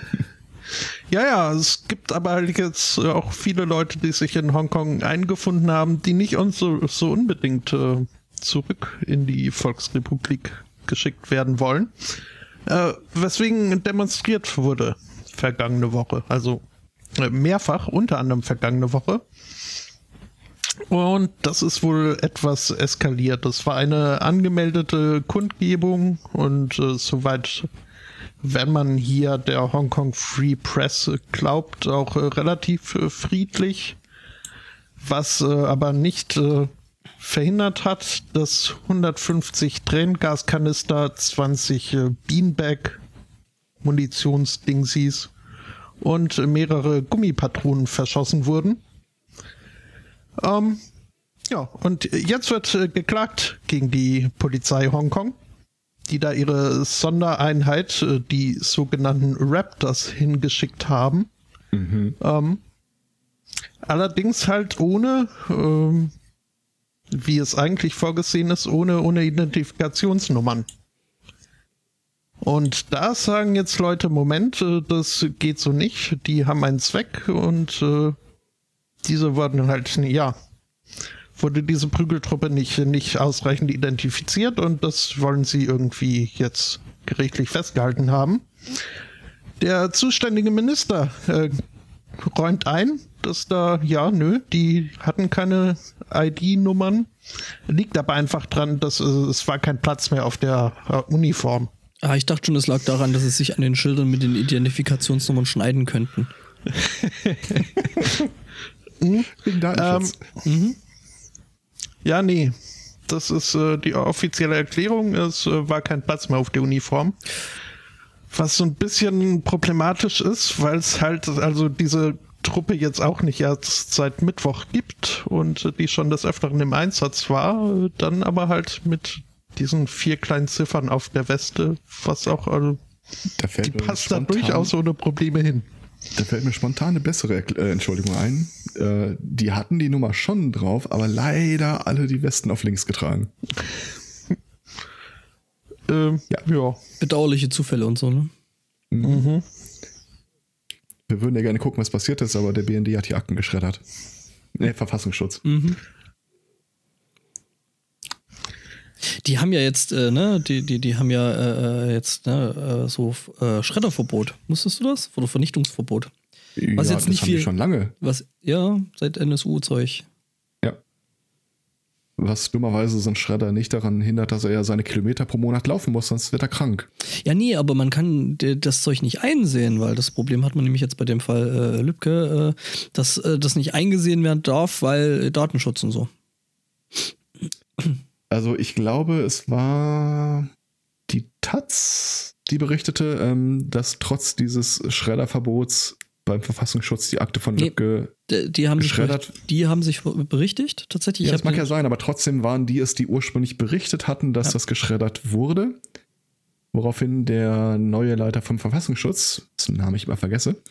Ja, ja, es gibt aber halt jetzt auch viele Leute, die sich in Hongkong eingefunden haben, die nicht uns so, so unbedingt äh, zurück in die Volksrepublik geschickt werden wollen. Äh, weswegen demonstriert wurde vergangene Woche. Also äh, mehrfach, unter anderem vergangene Woche. Und das ist wohl etwas eskaliert. Das war eine angemeldete Kundgebung und äh, soweit, wenn man hier der Hong Kong Free Press glaubt, auch äh, relativ äh, friedlich. Was aber nicht verhindert hat, dass 150 Tränengaskanister, 20 äh, Beanbag Munitionsdingsies und mehrere Gummipatronen verschossen wurden. Ähm, ja, und jetzt wird äh, geklagt gegen die Polizei Hongkong, die da ihre Sondereinheit, äh, die sogenannten Raptors, hingeschickt haben. Mhm. Ähm, allerdings halt ohne ähm, wie es eigentlich vorgesehen ist, ohne, ohne Identifikationsnummern. Und da sagen jetzt Leute, Moment, äh, das geht so nicht. Die haben einen Zweck und äh, diese wurden halt, ja, wurde diese Prügeltruppe nicht, nicht ausreichend identifiziert und das wollen sie irgendwie jetzt gerichtlich festgehalten haben. Der zuständige Minister äh, räumt ein, dass da, ja, nö, die hatten keine ID-Nummern. Liegt aber einfach dran, dass äh, es war kein Platz mehr auf der äh, Uniform. Ah, ich dachte schon, es lag daran, dass sie sich an den Schildern mit den Identifikationsnummern schneiden könnten. mhm. ähm, mhm. Ja, nee. Das ist äh, die offizielle Erklärung. Es äh, war kein Platz mehr auf der Uniform. Was so ein bisschen problematisch ist, weil es halt, also diese Truppe jetzt auch nicht erst seit Mittwoch gibt und die schon des Öfteren im Einsatz war, dann aber halt mit diesen vier kleinen Ziffern auf der Weste, was auch, also, die passt da durchaus ohne Probleme hin. Da fällt mir spontan eine bessere äh, Entschuldigung ein. Äh, die hatten die Nummer schon drauf, aber leider alle die Westen auf links getragen. Ähm, ja. ja. Bedauerliche Zufälle und so, ne? Mhm. mhm. Wir würden ja gerne gucken, was passiert ist, aber der BND hat die Akten geschreddert. Ne, Verfassungsschutz. Mhm. Die haben ja jetzt, äh, ne, die, die, die haben ja äh, äh jetzt ne, äh, so äh, Schredderverbot. Musstest du das? Oder Vernichtungsverbot? Was ja, jetzt nicht viel. schon lange. Was, ja, seit NSU-Zeug was dummerweise so ein Schredder nicht daran hindert, dass er ja seine Kilometer pro Monat laufen muss, sonst wird er krank. Ja, nee, aber man kann das Zeug nicht einsehen, weil das Problem hat man nämlich jetzt bei dem Fall äh, Lübcke, äh, dass äh, das nicht eingesehen werden darf, weil Datenschutz und so. Also ich glaube, es war die Taz, die berichtete, ähm, dass trotz dieses Schredderverbots beim Verfassungsschutz die Akte von Lübcke nee, die haben geschreddert. Sich, die haben sich berichtigt, tatsächlich. Ja, das mag ja sein, aber trotzdem waren die es, die ursprünglich berichtet hatten, dass ja. das geschreddert wurde. Woraufhin der neue Leiter vom Verfassungsschutz, dessen Namen ich immer vergesse,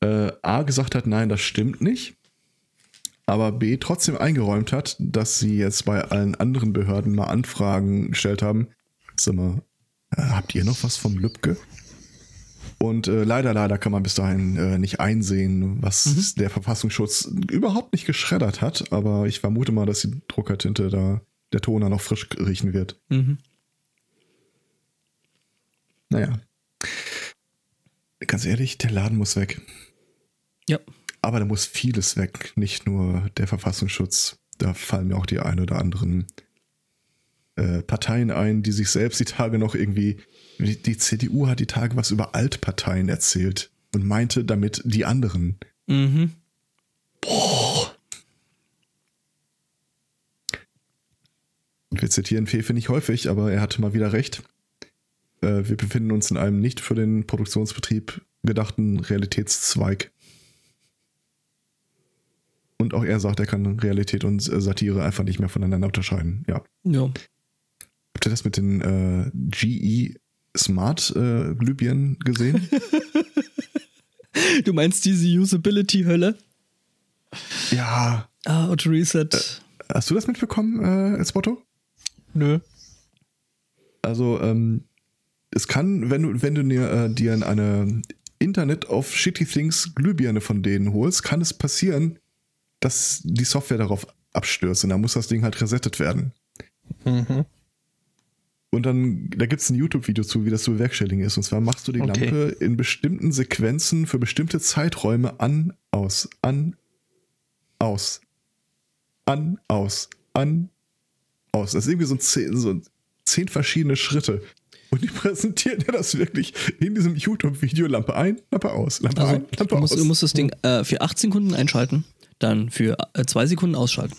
äh, A gesagt hat, nein, das stimmt nicht. Aber B trotzdem eingeräumt hat, dass sie jetzt bei allen anderen Behörden mal Anfragen gestellt haben. Sag mal, äh, habt ihr noch was vom Lübcke? Und äh, leider, leider kann man bis dahin äh, nicht einsehen, was mhm. der Verfassungsschutz überhaupt nicht geschreddert hat. Aber ich vermute mal, dass die Druckertinte da, der Toner noch frisch riechen wird. Mhm. Naja. Ganz ehrlich, der Laden muss weg. Ja. Aber da muss vieles weg, nicht nur der Verfassungsschutz. Da fallen mir auch die ein oder anderen äh, Parteien ein, die sich selbst die Tage noch irgendwie. Die, CDU hat die Tage was über Altparteien erzählt und meinte damit die anderen. Mhm. Und wir zitieren Fefe nicht häufig, aber er hatte mal wieder recht. Äh, wir befinden uns in einem nicht für den Produktionsbetrieb gedachten Realitätszweig. Und auch er sagt, er kann Realität und Satire einfach nicht mehr voneinander unterscheiden. Ja. Ja. Habt ihr das mit den äh, GE Smart äh, Glühbirnen gesehen? Du meinst diese Usability-Hölle? ja. Ah, Auto Reset. Hast du das mitbekommen, äh, als Motto? Nö. Also, ähm, es kann, wenn du, wenn du dir, äh, dir eine Internet of Shitty Things Glühbirne von denen holst, kann es passieren, dass die Software darauf abstürzt und dann muss das Ding halt resettet werden. Mhm. Und dann, da gibt es ein YouTube-Video zu, wie das zu bewerkstelligen ist. Und zwar machst du die Okay. Lampe in bestimmten Sequenzen für bestimmte Zeiträume an, aus, an, aus, an, aus, an, aus. Das ist irgendwie so zehn, so zehn verschiedene Schritte. Und die präsentieren dir das wirklich in diesem YouTube-Video Lampe ein, Lampe aus, Lampe Also, ein, Lampe du musst, aus. du musst das Ding äh, für 8 Sekunden einschalten, dann für 2 Sekunden ausschalten.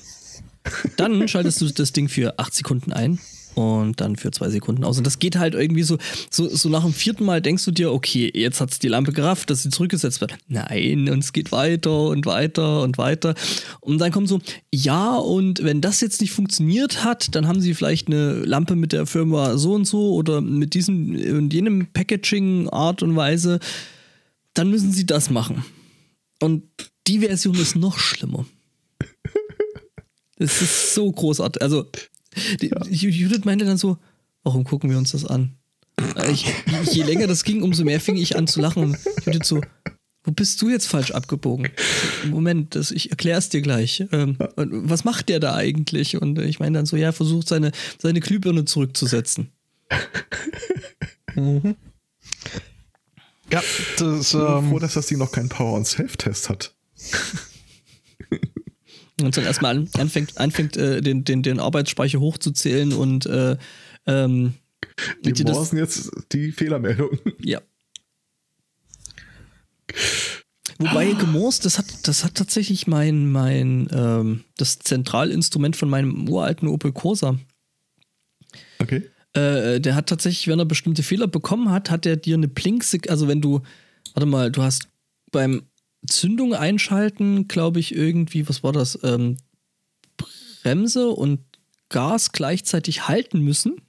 Dann schaltest du das Ding für 8 Sekunden ein und dann für 2 Sekunden aus. Und das geht halt irgendwie so, so, so nach dem vierten Mal denkst du dir, okay, jetzt hat es die Lampe gerafft, dass sie zurückgesetzt wird. Nein, und es geht weiter und weiter und weiter. Und dann kommt so, ja, und wenn das jetzt nicht funktioniert hat, dann haben sie vielleicht eine Lampe mit der Firma so und so oder mit diesem und jenem Packaging Art und Weise dann müssen sie das machen. Und die Version ist noch schlimmer. Es ist so großartig. Also, die, Judith meinte dann so, warum gucken wir uns das an? Äh, Ich, je länger das ging, umso mehr fing ich an zu lachen. Und Judith so, wo bist du jetzt falsch abgebogen? Moment, das, ich erkläre es dir gleich. Ähm, und was macht der da eigentlich? Und ich meine dann so, ja, er versucht seine, seine Glühbirne zurückzusetzen. Ja, das Ich bin froh, ähm, dass das Ding noch keinen Power-on-Self-Test hat. Und dann erstmal an, anfängt, anfängt äh, den, den, den Arbeitsspeicher hochzuzählen und äh, ähm, Die morsen jetzt die Fehlermeldung. Ja. Wobei gemorst, das hat, das hat tatsächlich mein, mein, ähm, das Zentralinstrument von meinem uralten Opel Corsa. Okay. Äh, der hat tatsächlich, wenn er bestimmte Fehler bekommen hat, hat er dir eine Blink, also wenn du, warte mal, du hast beim Zündung einschalten, glaube ich, irgendwie, was war das, ähm, Bremse und Gas gleichzeitig halten müssen.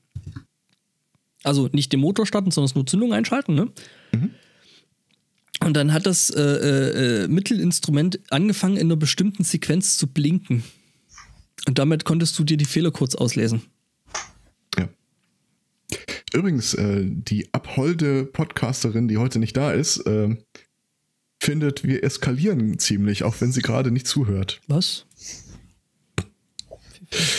Also nicht den Motor starten, sondern nur Zündung einschalten, ne? Und dann hat das äh, äh, äh, Mittelinstrument angefangen, in einer bestimmten Sequenz zu blinken. Und damit konntest du dir die Fehler kurz auslesen. Ja. Übrigens, äh, die abholde Podcasterin, die heute nicht da ist, äh, findet, wir eskalieren ziemlich, auch wenn sie gerade nicht zuhört. Was?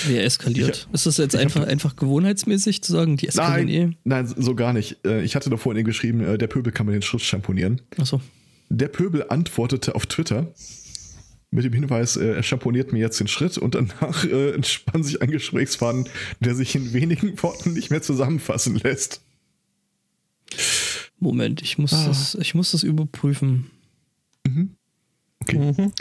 Wer eskaliert? ist das jetzt einfach, einfach gewohnheitsmäßig zu sagen, die eskalieren Nein, nein, so gar nicht. Äh, Ich hatte doch vorhin geschrieben, äh, der Pöbel kann mir den Schritt schamponieren. eh? Achso. Der Pöbel antwortete auf Twitter mit dem Hinweis, äh, er schamponiert mir jetzt den Schritt und danach äh, entspann sich ein Gesprächsfaden, der sich in wenigen Worten nicht mehr zusammenfassen lässt. Moment, ich muss, Ah. das, ich muss das überprüfen. Okay. mhm.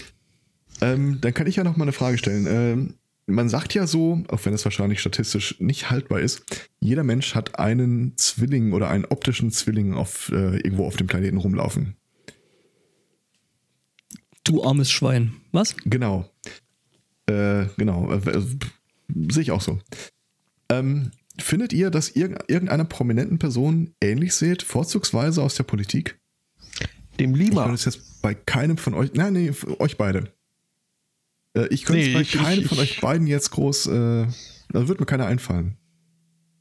Ähm, dann kann ich ja noch mal eine Frage stellen. Ähm, man sagt ja so, auch wenn es wahrscheinlich statistisch nicht haltbar ist, jeder Mensch hat einen Zwilling oder einen optischen Zwilling auf, äh, irgendwo auf dem Planeten rumlaufen. Du armes Schwein. Was? Genau. Äh, genau. Äh, äh, Sehe ich auch so. Ähm, findet ihr, dass irg irgendeiner prominenten Person ähnlich seht, vorzugsweise aus der Politik? Dem Ich Lima. würde es jetzt bei keinem von euch, nein, nee, euch beide. Äh, ich könnte Nee, bei ich- keinem ich- von euch beiden jetzt groß, äh, da wird mir keiner einfallen.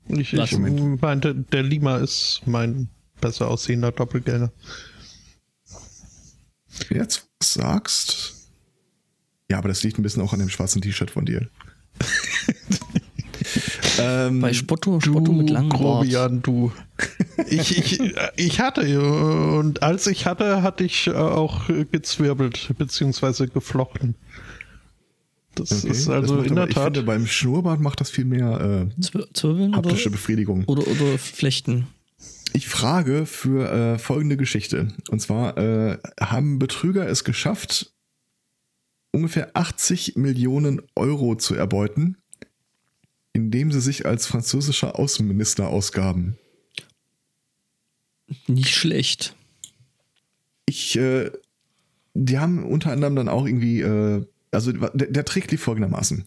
Ich, ich meinte, der Lima ist mein besser aussehender Doppelgänger. Jetzt sagst. Ja, aber das liegt ein bisschen auch an dem schwarzen T-Shirt von dir. ähm, Bei Spotto, Spotto mit langem. Grobian, du. Ich, ich, ich hatte, und als ich hatte, hatte ich äh, auch gezwirbelt, beziehungsweise geflochten. Das Okay, ist das also macht in aber, der Ich Tat. finde, beim Schnurrbart macht das viel mehr äh, Zwir- Zwirbeln oder, haptische Befriedigung. oder, oder Flechten? Ich frage für äh, folgende Geschichte. Und zwar äh, haben Betrüger es geschafft, ungefähr 80 Millionen Euro zu erbeuten, indem sie sich als französischer Außenminister ausgaben. Nicht schlecht. Ich, äh, die haben unter anderem dann auch irgendwie, äh, also der, der Trick lief folgendermaßen.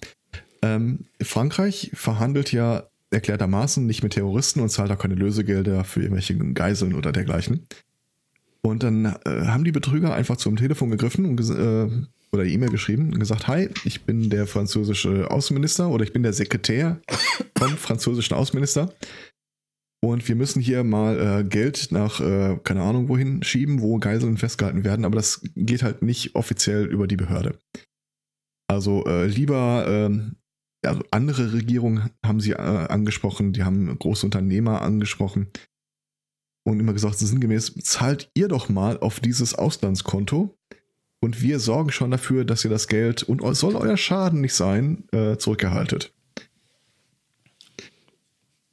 Ähm, Frankreich verhandelt ja erklärtermaßen nicht mit Terroristen und zahlt auch keine Lösegelder für irgendwelche Geiseln oder dergleichen. Und dann äh, haben die Betrüger einfach zum Telefon gegriffen und oder E-Mail geschrieben und gesagt, hi, ich bin der französische Außenminister oder ich bin der Sekretär vom französischen Außenminister. Und wir müssen hier mal äh, Geld nach, äh, keine Ahnung wohin schieben, wo Geiseln festgehalten werden, aber das geht halt nicht offiziell über die Behörde. Also äh, lieber, also andere Regierungen haben sie äh, angesprochen, die haben große Unternehmer angesprochen und immer gesagt, sinngemäß, zahlt ihr doch mal auf dieses Auslandskonto und wir sorgen schon dafür, dass ihr das Geld und soll euer Schaden nicht sein, äh, zurückerhaltet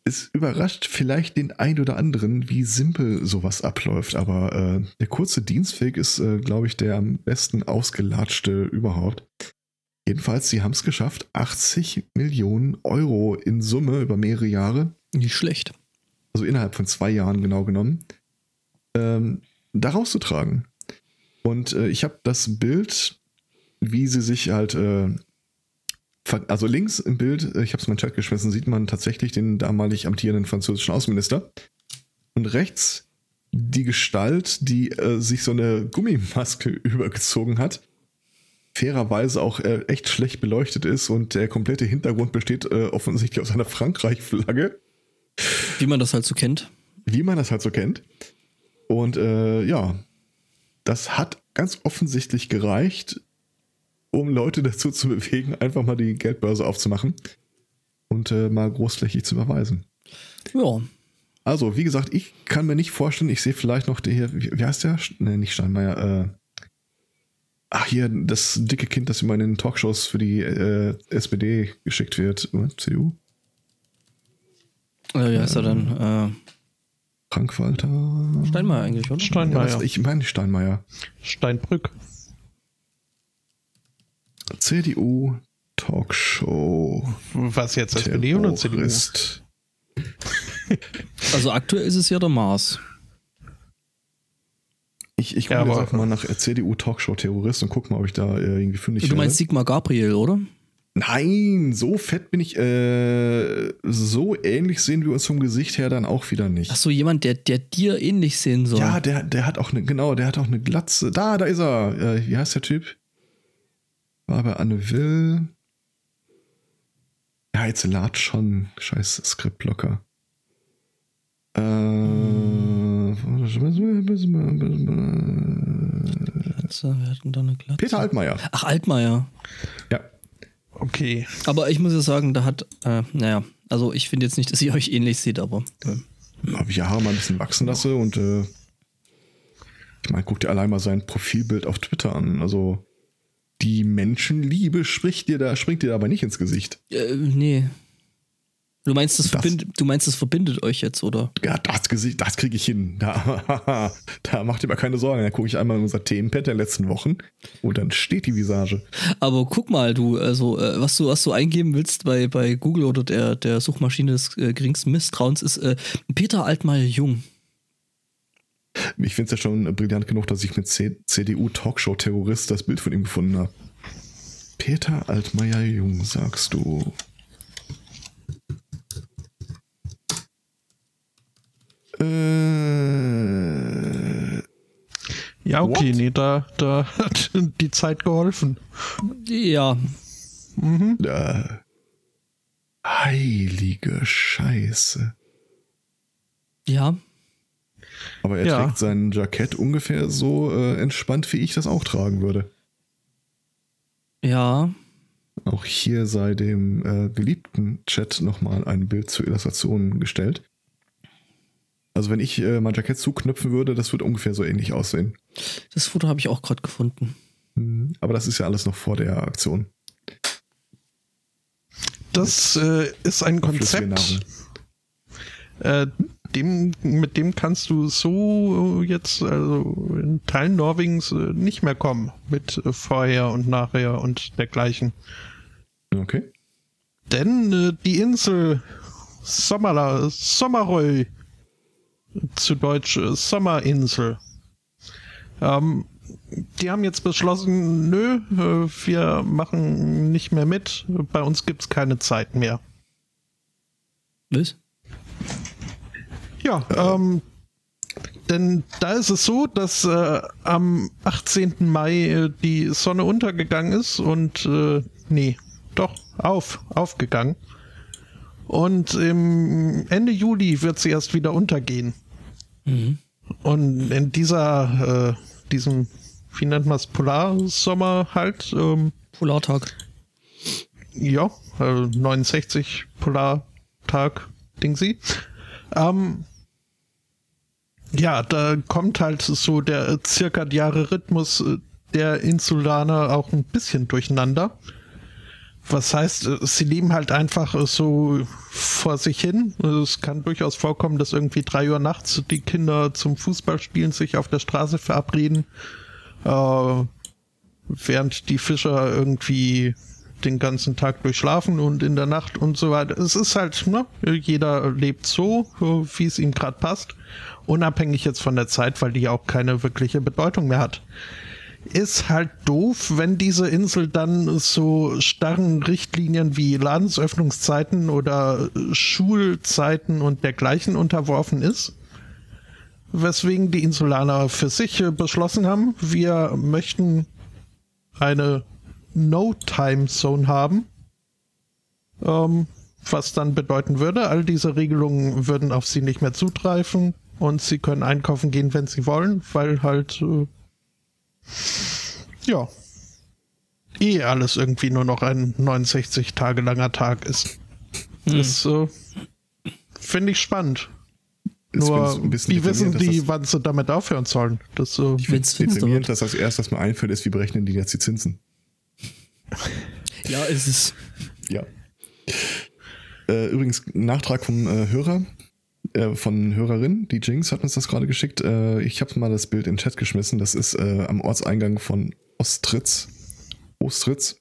es überrascht vielleicht den ein oder anderen, wie simpel sowas abläuft, aber äh, der kurze Dienstweg ist, äh, glaube ich, der am besten ausgelatschte überhaupt. Jedenfalls, sie haben es geschafft, 80 Millionen Euro in Summe über mehrere Jahre, Nicht schlecht. also innerhalb von zwei Jahren genau genommen, ähm, da rauszutragen. Und äh, ich habe das Bild, wie sie sich halt äh, Also links im Bild, äh, ich habe es mal in den Chat geschmissen, sieht man tatsächlich den damalig amtierenden französischen Außenminister. Und rechts die Gestalt, die äh, sich so eine Gummimaske übergezogen hat. Fairerweise auch äh, echt schlecht beleuchtet ist und der komplette Hintergrund besteht äh, offensichtlich aus einer Frankreich-Flagge, Wie man das halt so kennt. wie man das halt so kennt. Und äh, ja, das hat ganz offensichtlich gereicht, um Leute dazu zu bewegen, einfach mal die Geldbörse aufzumachen und äh, mal großflächig zu überweisen. Ja. Also, wie gesagt, ich kann mir nicht vorstellen, ich sehe vielleicht noch der hier, wie, heißt der? Ne, nicht Steinmeier, äh, ach hier, das dicke Kind, das immer in den Talkshows für die äh, SPD geschickt wird? CDU? Äh, wie heißt er dann? Äh, Frank Walter? Steinmeier eigentlich, oder? Ja, Steinmeier. was, ich meine Steinmeier. Steinbrück. CDU Talkshow. Was jetzt SPD oder CDU? Terrorist. Also aktuell ist es ja der Mars. Ich, ich Ja, gucke jetzt aber- einfach mal nach CDU Talkshow Terrorist und guck mal, ob ich da äh, irgendwie fündig Du werde. meinst Sigmar Gabriel, oder? Nein, so fett bin ich. Äh, so ähnlich sehen wir uns vom Gesicht her dann auch wieder nicht. Ach so, jemand, der, der dir ähnlich sehen soll. Ja, der, der hat auch eine, genau, der hat auch eine Glatze. Da, da ist er. Äh, wie heißt der Typ? War bei Anne Will. Ja, jetzt lad schon. Scheiß Skriptblocker. Äh, Glatze, wer hat denn da eine Glatze? Peter Altmaier. Ach, Altmaier. Ja. Okay. Aber ich muss ja sagen, da hat, äh, naja, also ich finde jetzt nicht, dass ihr euch ähnlich seht, aber. Äh, Habe ich die Haare mal ein bisschen wachsen lasse und äh, ich meine, guck dir allein mal sein Profilbild auf Twitter an. Also die Menschenliebe spricht dir da, springt dir dabei nicht ins Gesicht. äh, nee. Du meinst, das, Das- verbindet, du meinst, das verbindet euch jetzt, oder? Ja, das Gesicht, das kriege ich hin. Da, da macht ihr mal keine Sorgen. Da gucke ich einmal in unser Themenpad der letzten Wochen und dann steht die Visage. Aber guck mal, du, also, äh, was du, was du eingeben willst bei, bei Google oder der, der Suchmaschine des äh, geringsten Misstrauens ist äh, Peter Altmaier Jung. Ich finde es ja schon brillant genug, dass ich mit C CDU Talkshow Terrorist das Bild von ihm gefunden habe. Peter Altmaier Jung, sagst du. Äh, Ja, okay, What? nee, da, da hat die Zeit geholfen. Ja, äh, heilige Scheiße. ja. Aber er Ja. trägt sein Jackett ungefähr so äh, entspannt, wie ich das auch tragen würde. Ja, Auch hier sei dem äh, geliebten Chat nochmal ein Bild zur Illustration gestellt. Also wenn ich äh, mein Jackett zuknöpfen würde, das würde ungefähr so ähnlich aussehen. das Foto habe ich auch gerade gefunden. Mhm. Aber das ist ja alles noch vor der Aktion. Das äh, ist ein Konzept, äh, dem, mit dem kannst du so jetzt also in Teilen Norwegens äh, nicht mehr kommen. Mit äh, vorher und nachher und dergleichen. Okay. Denn äh, die Insel Sommerla, Sommerøy, zu Deutsch äh, Sommerinsel, ähm, die haben jetzt beschlossen, nö, äh, wir machen nicht mehr mit, bei uns gibt's keine Zeit mehr. Was? Ja, ähm, denn da ist es so, dass äh, am 18. Mai äh, die Sonne untergegangen ist und äh, nee, doch auf, aufgegangen. Und im Ende Juli wird sie erst wieder untergehen. Mhm. Und in dieser, äh, diesem, wie nennt man es, Polarsommer halt, ähm, Polartag. ja, äh, 69 Polartag, Dingsy. Ähm, ja, da kommt halt so der zirkadiare Rhythmus äh, der Insulaner auch ein bisschen durcheinander. Was heißt, äh, sie leben halt einfach äh, so vor sich hin. Es kann durchaus vorkommen, dass irgendwie drei Uhr nachts die Kinder zum Fußballspielen sich auf der Straße verabreden, äh, während die Fischer irgendwie den ganzen Tag durchschlafen und in der Nacht und so weiter. Es ist halt, ne, jeder lebt so, äh, wie es ihm gerade passt, unabhängig jetzt von der Zeit, weil die auch keine wirkliche Bedeutung mehr hat. Ist halt doof, wenn diese Insel dann so starren Richtlinien wie Ladensöffnungszeiten oder Schulzeiten und dergleichen unterworfen ist. Weswegen die Insulaner für sich beschlossen haben, wir möchten eine No-Time-Zone haben. Ähm, was dann bedeuten würde, all diese Regelungen würden auf sie nicht mehr zutreffen und sie können einkaufen gehen, wenn sie wollen, weil halt äh, ja eh alles irgendwie nur noch ein 69 Tage langer Tag ist. Das äh, finde ich spannend. Ist Nur, wie wissen die, das- wann sie damit aufhören sollen? Das, äh, Ich find's finster. Deprimierend, dass das erste, was mir einfällt, ist, wie berechnen die jetzt die Zinsen? Ja, es ist. Ja. Äh, übrigens, Nachtrag vom äh, Hörer, äh, von Hörerin, die Jinx hat uns das gerade geschickt. Äh, ich habe mal das Bild in den Chat geschmissen. Das ist äh, am Ortseingang von Ostritz. Ostritz.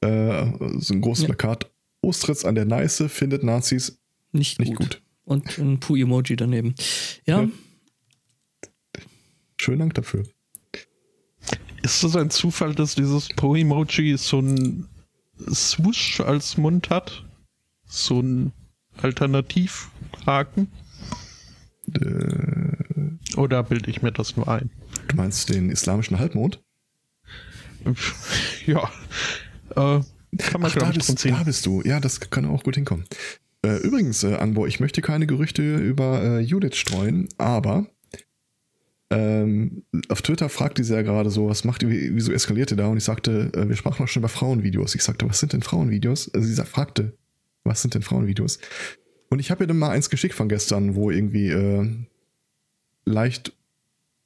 Äh, so ein großes Ja. Plakat. Ostritz an der Neiße findet Nazis Nicht, nicht gut. gut. Und ein Pu-Emoji daneben. Ja, Ja. Schönen Dank dafür. Ist das ein Zufall, dass dieses Po-Emoji so ein Swoosh als Mund hat? So ein Alternativhaken? Äh, Oder bilde ich mir das nur ein? du meinst den islamischen Halbmond? Ja. Äh, kann man, Ach, da bist, ziehen. da bist du. Ja, das kann auch gut hinkommen. Äh, übrigens, äh, Angbo, ich möchte keine Gerüchte über äh, Judith streuen, aber ähm, auf Twitter fragte sie ja gerade so, was macht ihr, wie- wieso eskaliert ihr da? Und ich sagte, äh, wir sprachen auch schon über Frauenvideos. Ich sagte, was sind denn Frauenvideos? Also sie fragte, was sind denn Frauenvideos? Und ich habe ihr dann mal eins geschickt von gestern, wo irgendwie äh, leicht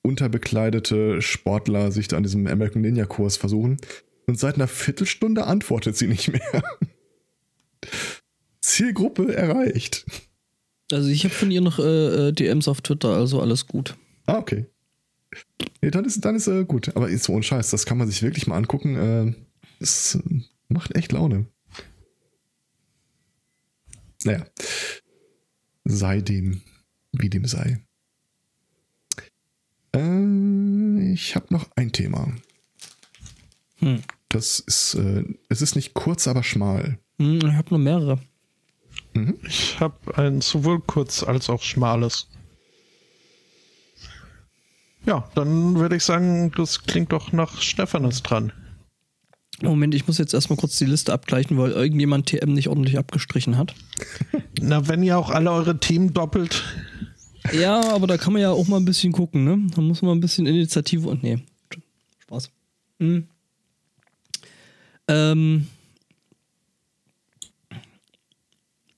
unterbekleidete Sportler sich da an diesem American Ninja Kurs versuchen. Und seit einer Viertelstunde antwortet sie nicht mehr. Zielgruppe erreicht. also ich habe von ihr noch äh, äh, DMs auf Twitter, also alles gut. Ah, okay. Nee, dann ist, dann ist äh, gut. Aber ist so ohne Scheiß, das kann man sich wirklich mal angucken. Äh, es äh, macht echt Laune. Naja. Sei dem, wie dem sei. Äh, ich habe noch ein Thema. Hm. Das ist, äh, es ist nicht kurz, aber schmal. Hm, ich habe noch mehrere. Ich habe ein sowohl kurz als auch schmales. Ja, dann würde ich sagen, das klingt doch nach Stephanus dran. Moment, ich muss jetzt erstmal kurz die Liste abgleichen, weil irgendjemand TM nicht ordentlich abgestrichen hat. Na, wenn ihr auch alle eure Themen doppelt. Ja, aber da kann man ja auch mal ein bisschen gucken, ne? Da muss man ein bisschen Initiative und. Nee. Spaß. Hm. Ähm.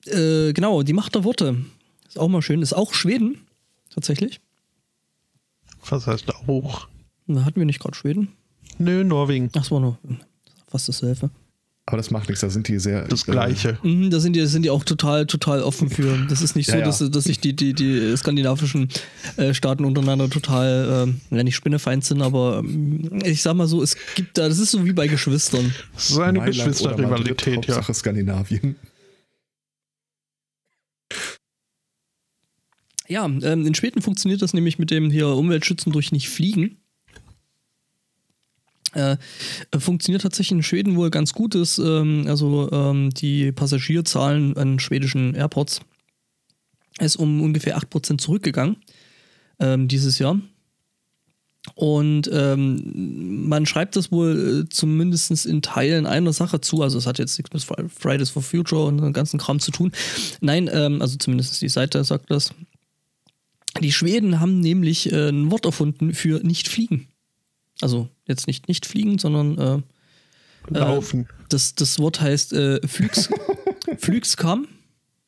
Äh, genau, die Macht der Worte. Ist auch mal schön. Ist auch Schweden. Tatsächlich. Was heißt auch? Da hatten wir nicht gerade Schweden. Nö, Norwegen. Ach, es war fast dasselbe. Aber das macht nichts, da sind die sehr. Das Gleiche. Mhm, da sind die, sind die auch total, total offen für. Das ist nicht so, Ja, ja. Dass, dass sich die, die, die skandinavischen äh, Staaten untereinander total, ja nicht spinnefeind sind, aber ähm, ich sag mal so, es gibt da, das ist so wie bei Geschwistern. Das ist eine Geschwisterrivalität, ja. Hauptsache Skandinavien. Ja, ähm, in Schweden funktioniert das nämlich mit dem hier Umweltschützen durch nicht fliegen. Äh, funktioniert tatsächlich in Schweden wohl ganz gut. Ist, ähm, also ähm, die Passagierzahlen an schwedischen Airports ist um ungefähr 8% zurückgegangen ähm, dieses Jahr. Und ähm, man schreibt das wohl äh, zumindest in Teilen einer Sache zu. Also es hat jetzt nichts mit Fri- Fridays for Future und dem ganzen Kram zu tun. Nein, ähm, also zumindest die Seite sagt das. Die Schweden haben nämlich äh, ein Wort erfunden für nicht fliegen. Also jetzt nicht nicht fliegen, sondern äh, Laufen. das, das Wort heißt äh, Flügs, Flügskam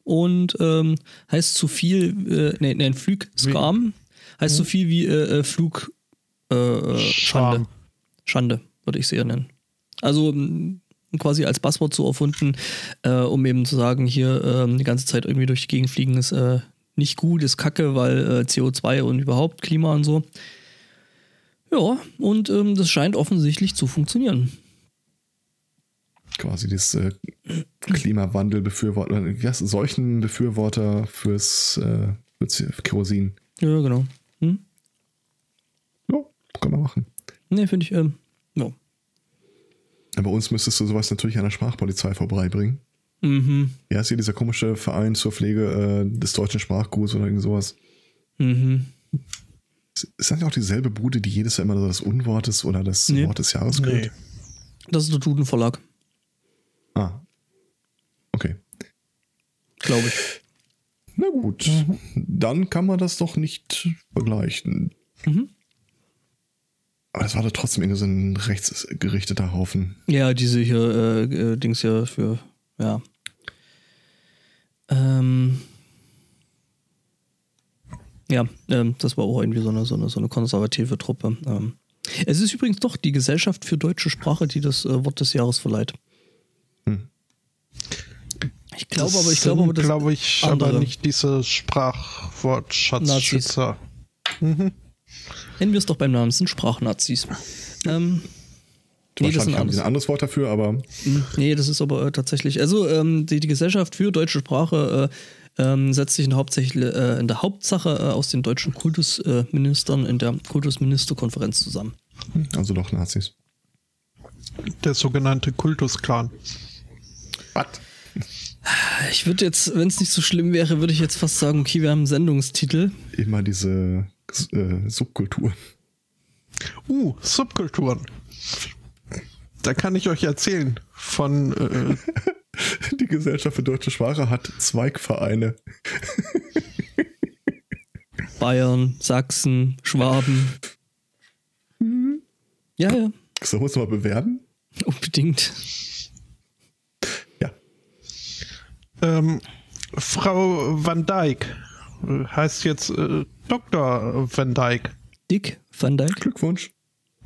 und ähm, heißt so viel, äh, nee, nee, Flügskam heißt so viel wie äh, äh, Flug äh, äh, Schande. Schande, würde ich es eher nennen. Also quasi als Passwort so erfunden, äh, um eben zu sagen, hier ähm, die ganze Zeit irgendwie durch die Gegend fliegen ist äh, nicht gut, ist kacke, weil äh, CO2 und überhaupt Klima und so. Ja, und ähm, das scheint offensichtlich zu funktionieren. Quasi das äh, Klimawandel-Befürworter, heißt, Seuchenbefürworter fürs, äh, fürs Kerosin. Ja, genau. Hm? Ja, kann man machen. Ne, finde ich, ähm, ja. Aber uns müsstest du sowas natürlich an der Sprachpolizei vorbeibringen. Mhm. Ja, ist hier dieser komische Verein zur Pflege äh, des deutschen Sprachguts oder irgend sowas. Mhm. Ist das nicht auch dieselbe Bude, die jedes Jahr immer so das Unwort ist oder das Nee. Wort des Jahres Nee. kürt? Das ist der Duden Verlag, Ah. Okay. glaube ich. Na gut. Dann kann man das doch nicht vergleichen. Mhm. Aber das war doch trotzdem irgendwie so ein rechtsgerichteter Haufen. Ja, diese hier, äh, äh, Dings hier für, ja. Ähm. Ja, ähm, das war auch irgendwie so eine, so eine, so eine konservative Truppe. Ähm. Es ist übrigens doch die Gesellschaft für deutsche Sprache, die das äh, Wort des Jahres verleiht. Hm. Ich glaube aber, ich glaube aber, das glaube ich, andere. aber nicht diese Sprachwortschatzschützer. Nennen wir es doch beim Namen, es sind Sprachnazis. Ähm, nee, das sie ein anderes Wort dafür, aber Mm, Nee, das ist aber äh, tatsächlich. Also ähm, die, die Gesellschaft für deutsche Sprache äh, ähm, setzt sich in, hauptsächlich, äh, in der Hauptsache äh, aus den deutschen Kultusministern in der Kultusministerkonferenz zusammen. also doch Nazis. Der sogenannte Kultusclan. Was? Ich würde jetzt, wenn es nicht so schlimm wäre, würde ich jetzt fast sagen, okay, wir haben einen Sendungstitel. Immer diese äh, Subkultur. Uh, Subkulturen. Da kann ich euch erzählen von äh, Die Gesellschaft für deutsche Sprache hat Zweigvereine. Bayern, Sachsen, Schwaben. Ja, ja, Sollen wir uns mal bewerben? unbedingt. Ja. ähm, Frau Van. Äh, Heißt jetzt äh, Dr. Van Dyke. Dick Van Dyke. Glückwunsch.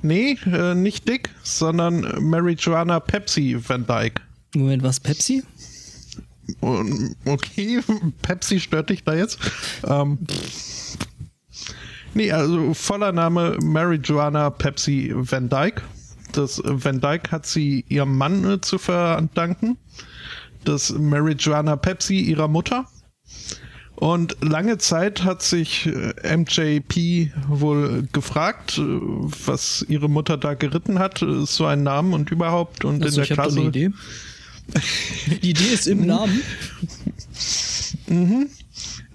Nee, äh, nicht Dick, sondern Mary Joanna Pepsi Van Dyke. Moment, was? Pepsi? Okay, Pepsi stört dich da jetzt. Ähm, nee, also voller Name Mary Joanna Pepsi Van Dyke. Das Van Dyke hat sie ihrem Mann äh, zu verdanken. Das Mary Joanna Pepsi ihrer Mutter. Und lange Zeit hat sich äh, MJP wohl gefragt, äh, was ihre Mutter da geritten hat, so einen Namen und überhaupt. Und Also in ich der habe Klasse. eine Idee. Die Idee ist im Namen.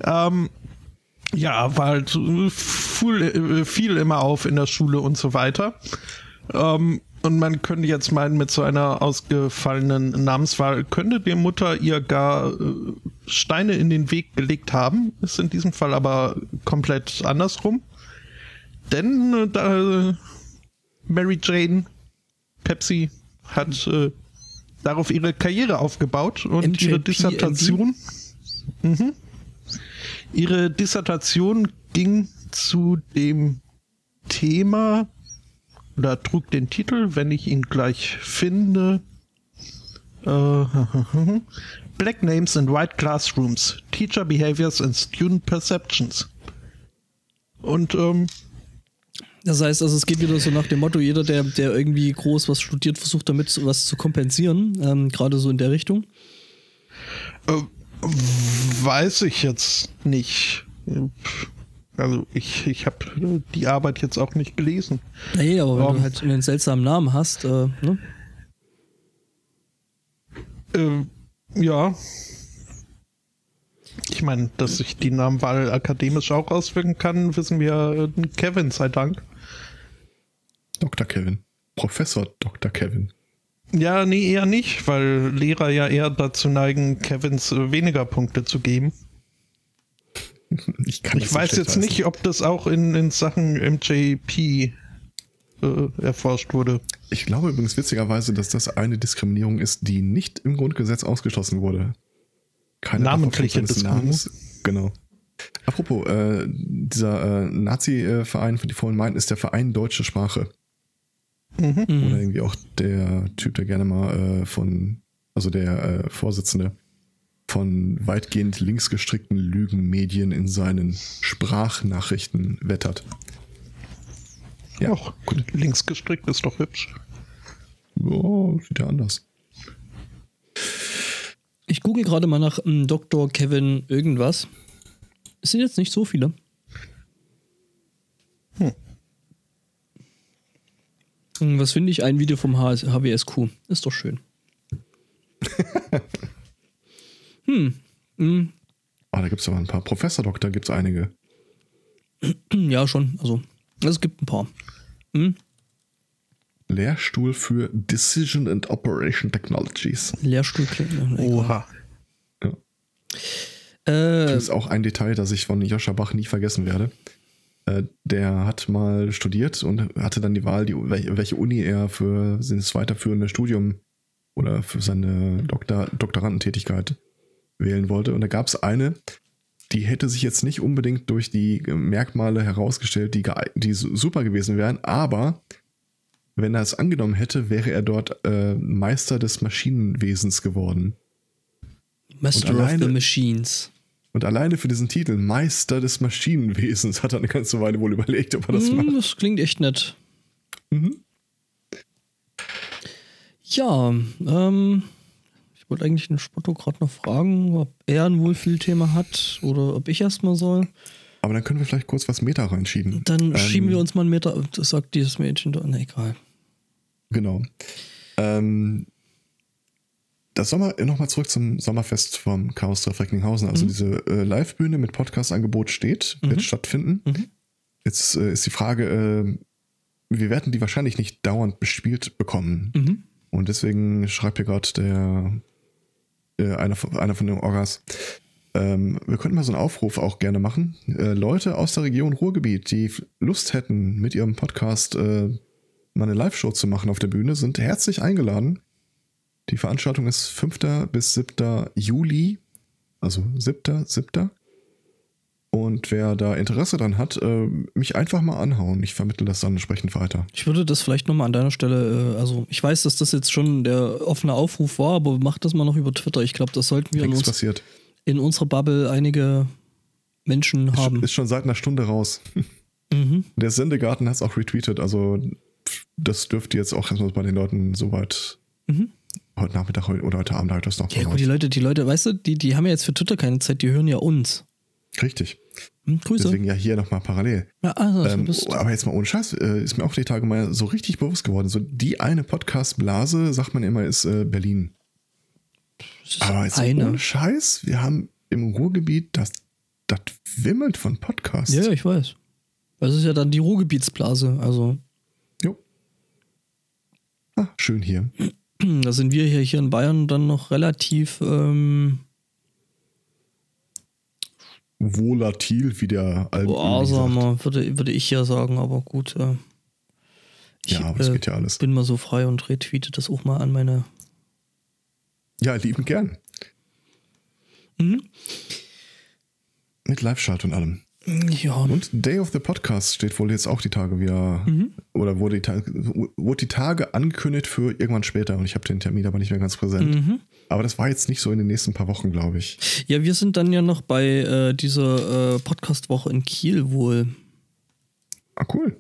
Ähm, ja, war halt viel, äh, viel immer auf in der Schule und so weiter. Ähm, und man könnte jetzt meinen, mit so einer ausgefallenen Namenswahl könnte die Mutter ihr gar äh, Steine in den Weg gelegt haben. Ist in diesem Fall aber komplett andersrum. Denn äh, Mary Jane Pepsi hat äh, darauf ihre Karriere aufgebaut und MJP, ihre Dissertation. Mhm. Ihre Dissertation ging zu dem Thema oder trug den Titel, wenn ich ihn gleich finde, Äh, Black Names in White Classrooms, Teacher Behaviors and Student Perceptions. Und ähm, Das heißt, also es geht wieder so nach dem Motto, jeder, der, der irgendwie groß was studiert, versucht damit was zu kompensieren, ähm, gerade so in der Richtung. äh, weiß ich jetzt nicht. Also ich, ich habe die Arbeit jetzt auch nicht gelesen. Nee, aber wenn Um. du halt einen seltsamen Namen hast, äh, ne? Äh, ja. Ich meine, dass sich die Namenwahl akademisch auch auswirken kann, wissen wir äh, Kevin sei Dank. Dr. Kevin. Professor Dr. Kevin. Ja, nee, eher nicht, weil Lehrer ja eher dazu neigen, Kevins äh, weniger Punkte zu geben. Ich, Ich weiß schlecht jetzt heißen. nicht, ob das auch in, in Sachen MJP äh, erforscht wurde. Ich glaube übrigens witzigerweise, dass das eine Diskriminierung ist, die nicht im Grundgesetz ausgeschlossen wurde. Keine Namentliche seines Namens. Genau. Apropos, äh, dieser äh, Nazi-Verein, von die vorhin meinten, ist der Verein Deutsche Sprache. Mhm. Oder irgendwie auch der Typ, der gerne mal äh, von, also der äh, Vorsitzende von weitgehend linksgestrickten Lügenmedien in seinen Sprachnachrichten wettert. Ja, Och, gut. Links gestrickt ist doch hübsch. Oh, sieht ja anders. Ich google gerade mal nach ähm, Dr. Kevin irgendwas. Es sind jetzt nicht so viele. Hm, Was finde ich? Ein Video vom HS HWSQ. Ist doch schön. hm. hm. Oh, da gibt es aber ein paar. Professor Doktor gibt es einige. Ja, schon. Also, es gibt ein paar. Hm. Lehrstuhl für Decision and Operation Technologies. Lehrstuhl klingt. Oha. Das Äh, ist auch ein Detail, das ich von Joscha Bach nie vergessen werde. Äh, Der hat mal studiert und hatte dann die Wahl, die, welche Uni er für sein weiterführende Studium oder für seine Doktor, Doktorandentätigkeit wählen wollte. Und da gab es eine, die hätte sich jetzt nicht unbedingt durch die Merkmale herausgestellt, die, die su- super gewesen wären, aber wenn er es angenommen hätte, wäre er dort äh, Meister des Maschinenwesens geworden. Master und of the alleine- Machines. Und alleine für diesen Titel Meister des Maschinenwesens hat er eine ganze Weile wohl überlegt, ob er das Hm, macht. das klingt echt nett. Mhm. Ja, ähm, ich wollte eigentlich den Spotto gerade noch fragen, ob er ein Wohlfühlthema hat oder ob ich erstmal soll. Aber dann können wir vielleicht kurz was Meta reinschieben. Dann Ähm, schieben wir uns mal einen Meter. Das sagt dieses Mädchen da. Na egal. Genau. Ähm, das Sommer, nochmal zurück zum Sommerfest vom Chaos Treff Recklinghausen. Also Mhm. diese äh, Live-Bühne mit Podcast-Angebot steht, Mhm. wird stattfinden. Mhm. Jetzt äh, ist die Frage, äh, wir werden die wahrscheinlich nicht dauernd bespielt bekommen. Mhm. Und deswegen schreibt hier gerade der äh, einer, von- einer von den Orgas. Ähm, wir könnten mal so einen Aufruf auch gerne machen. Äh, Leute aus der Region Ruhrgebiet, die Lust hätten, mit ihrem Podcast äh, mal eine Live-Show zu machen auf der Bühne, sind herzlich eingeladen. Die Veranstaltung ist 5. bis 7. Juli, also 7. 7. Und wer da Interesse dran hat, äh, mich einfach mal anhauen. Ich vermittle das dann entsprechend weiter. Ich würde das vielleicht nochmal an deiner Stelle, äh, also ich weiß, dass das jetzt schon der offene Aufruf war, aber mach das mal noch über Twitter. Ich glaube, das sollten wir in, uns, passiert. in unserer Bubble einige Menschen Ist, haben. ist schon seit einer Stunde raus. Mhm. Der Sendegarten hat es auch retweetet, also das dürfte jetzt auch erstmal bei den Leuten soweit Mhm. Heute Nachmittag oder heute Abend halt das noch Ja, gut, die. Leute, die Leute, weißt du, die, die haben ja jetzt für Twitter keine Zeit, die hören ja uns. Richtig. Hm, Grüße. Deswegen ja hier nochmal parallel. ja, also, Ähm, aber jetzt mal ohne Scheiß, äh, ist mir auch die Tage mal so richtig bewusst geworden. So die eine Podcast-Blase, sagt man immer, ist äh, Berlin. ist Aber jetzt eine. ohne Scheiß, wir haben im Ruhrgebiet, das, das wimmelt von Podcasts. Ja, ja, ich weiß. Das ist ja dann die Ruhrgebietsblase. Also, Jo. Ah, schön hier. Da sind wir hier, hier in Bayern dann noch relativ, ähm, Volatil, wie der mal, würde, würde ich ja sagen, aber gut. Äh, ich Ja, aber das äh, geht ja alles. bin mal so frei und retweete das auch mal an meine. Ja, lieben gern. Mhm. Mit Live-Schalt und allem. Ja, Und Day of the Podcast steht wohl jetzt auch die Tage wieder, Mhm. oder wurde die, Tage, wurde die Tage angekündigt für irgendwann später und ich habe den Termin aber nicht mehr ganz präsent. Mhm. Aber das war jetzt nicht so in den nächsten paar Wochen, glaube ich. Ja, wir sind dann ja noch bei äh, dieser äh, Podcast-Woche in Kiel wohl. Ah, cool.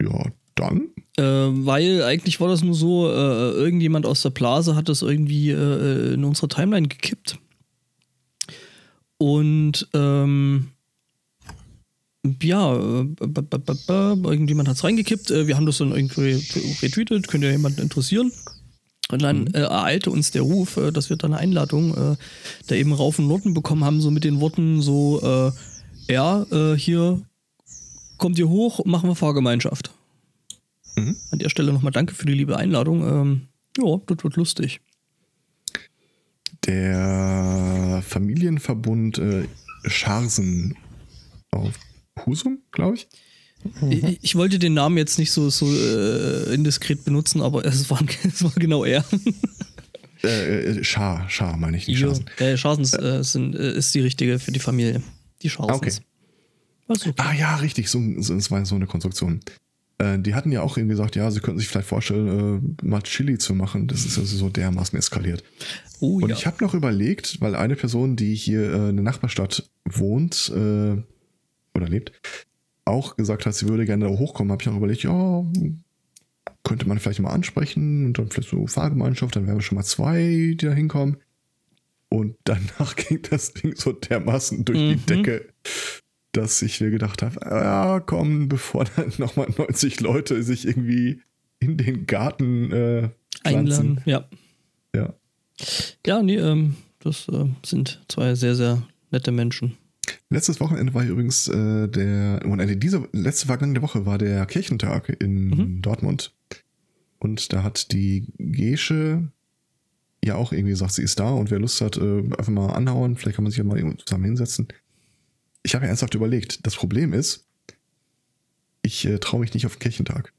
Ja, dann. Äh, weil eigentlich war das nur so, äh, irgendjemand aus der Blase hat das irgendwie äh, in unsere Timeline gekippt. Und ähm, ja, äh, irgendjemand hat es reingekippt. Äh, wir haben das dann irgendwie retweetet, könnte ja jemanden interessieren. Und dann äh, ereilte uns der Ruf, äh, dass wir da eine Einladung äh, da eben rauf und Norden bekommen haben, so mit den Worten so, äh, ja, hier kommt ihr hoch, machen wir Fahrgemeinschaft. Mhm. An der Stelle nochmal danke für die liebe Einladung. Ähm, ja, das wird lustig. Der Familienverbund äh, Scharsen auf Husum, glaube ich. Ich, ich wollte den Namen jetzt nicht so, so äh, indiskret benutzen, aber es war, es war genau er. Äh, äh, Schar, Schar meine ich, nicht Scharsen. äh, Scharsens äh, sind, äh, ist die richtige für die Familie. Die Scharsens. Okay. Also, okay. Ah ja, richtig, so, so, das war so eine Konstruktion. Äh, die hatten ja auch irgendwie gesagt, ja, sie könnten sich vielleicht vorstellen, äh, mal Chili zu machen. Das ist also so dermaßen eskaliert. oh Und ja. ich habe noch überlegt, weil eine Person, die hier äh, in der Nachbarstadt wohnt äh, oder lebt, auch gesagt hat, sie würde gerne da hochkommen, habe ich auch überlegt, ja, könnte man vielleicht mal ansprechen und dann vielleicht so Fahrgemeinschaft, dann wären wir schon mal zwei, die da hinkommen. Und danach ging das Ding so dermaßen durch die Mhm. Decke, dass ich mir gedacht habe, ja, komm, bevor dann nochmal 90 Leute sich irgendwie in den Garten äh, pflanzen. Einladen, ja. Ja. Ja, nee, ähm, das äh, sind zwei sehr, sehr nette Menschen. Letztes Wochenende war übrigens äh, der, nein, diese letzte vergangene Woche war der Kirchentag in Mhm. Dortmund. Und da hat die Gesche ja auch irgendwie gesagt, sie ist da und wer Lust hat, äh, einfach mal anhauen, vielleicht kann man sich ja mal irgendwo zusammen hinsetzen. Ich habe ernsthaft überlegt, das Problem ist, ich äh, traue mich nicht auf den Kirchentag.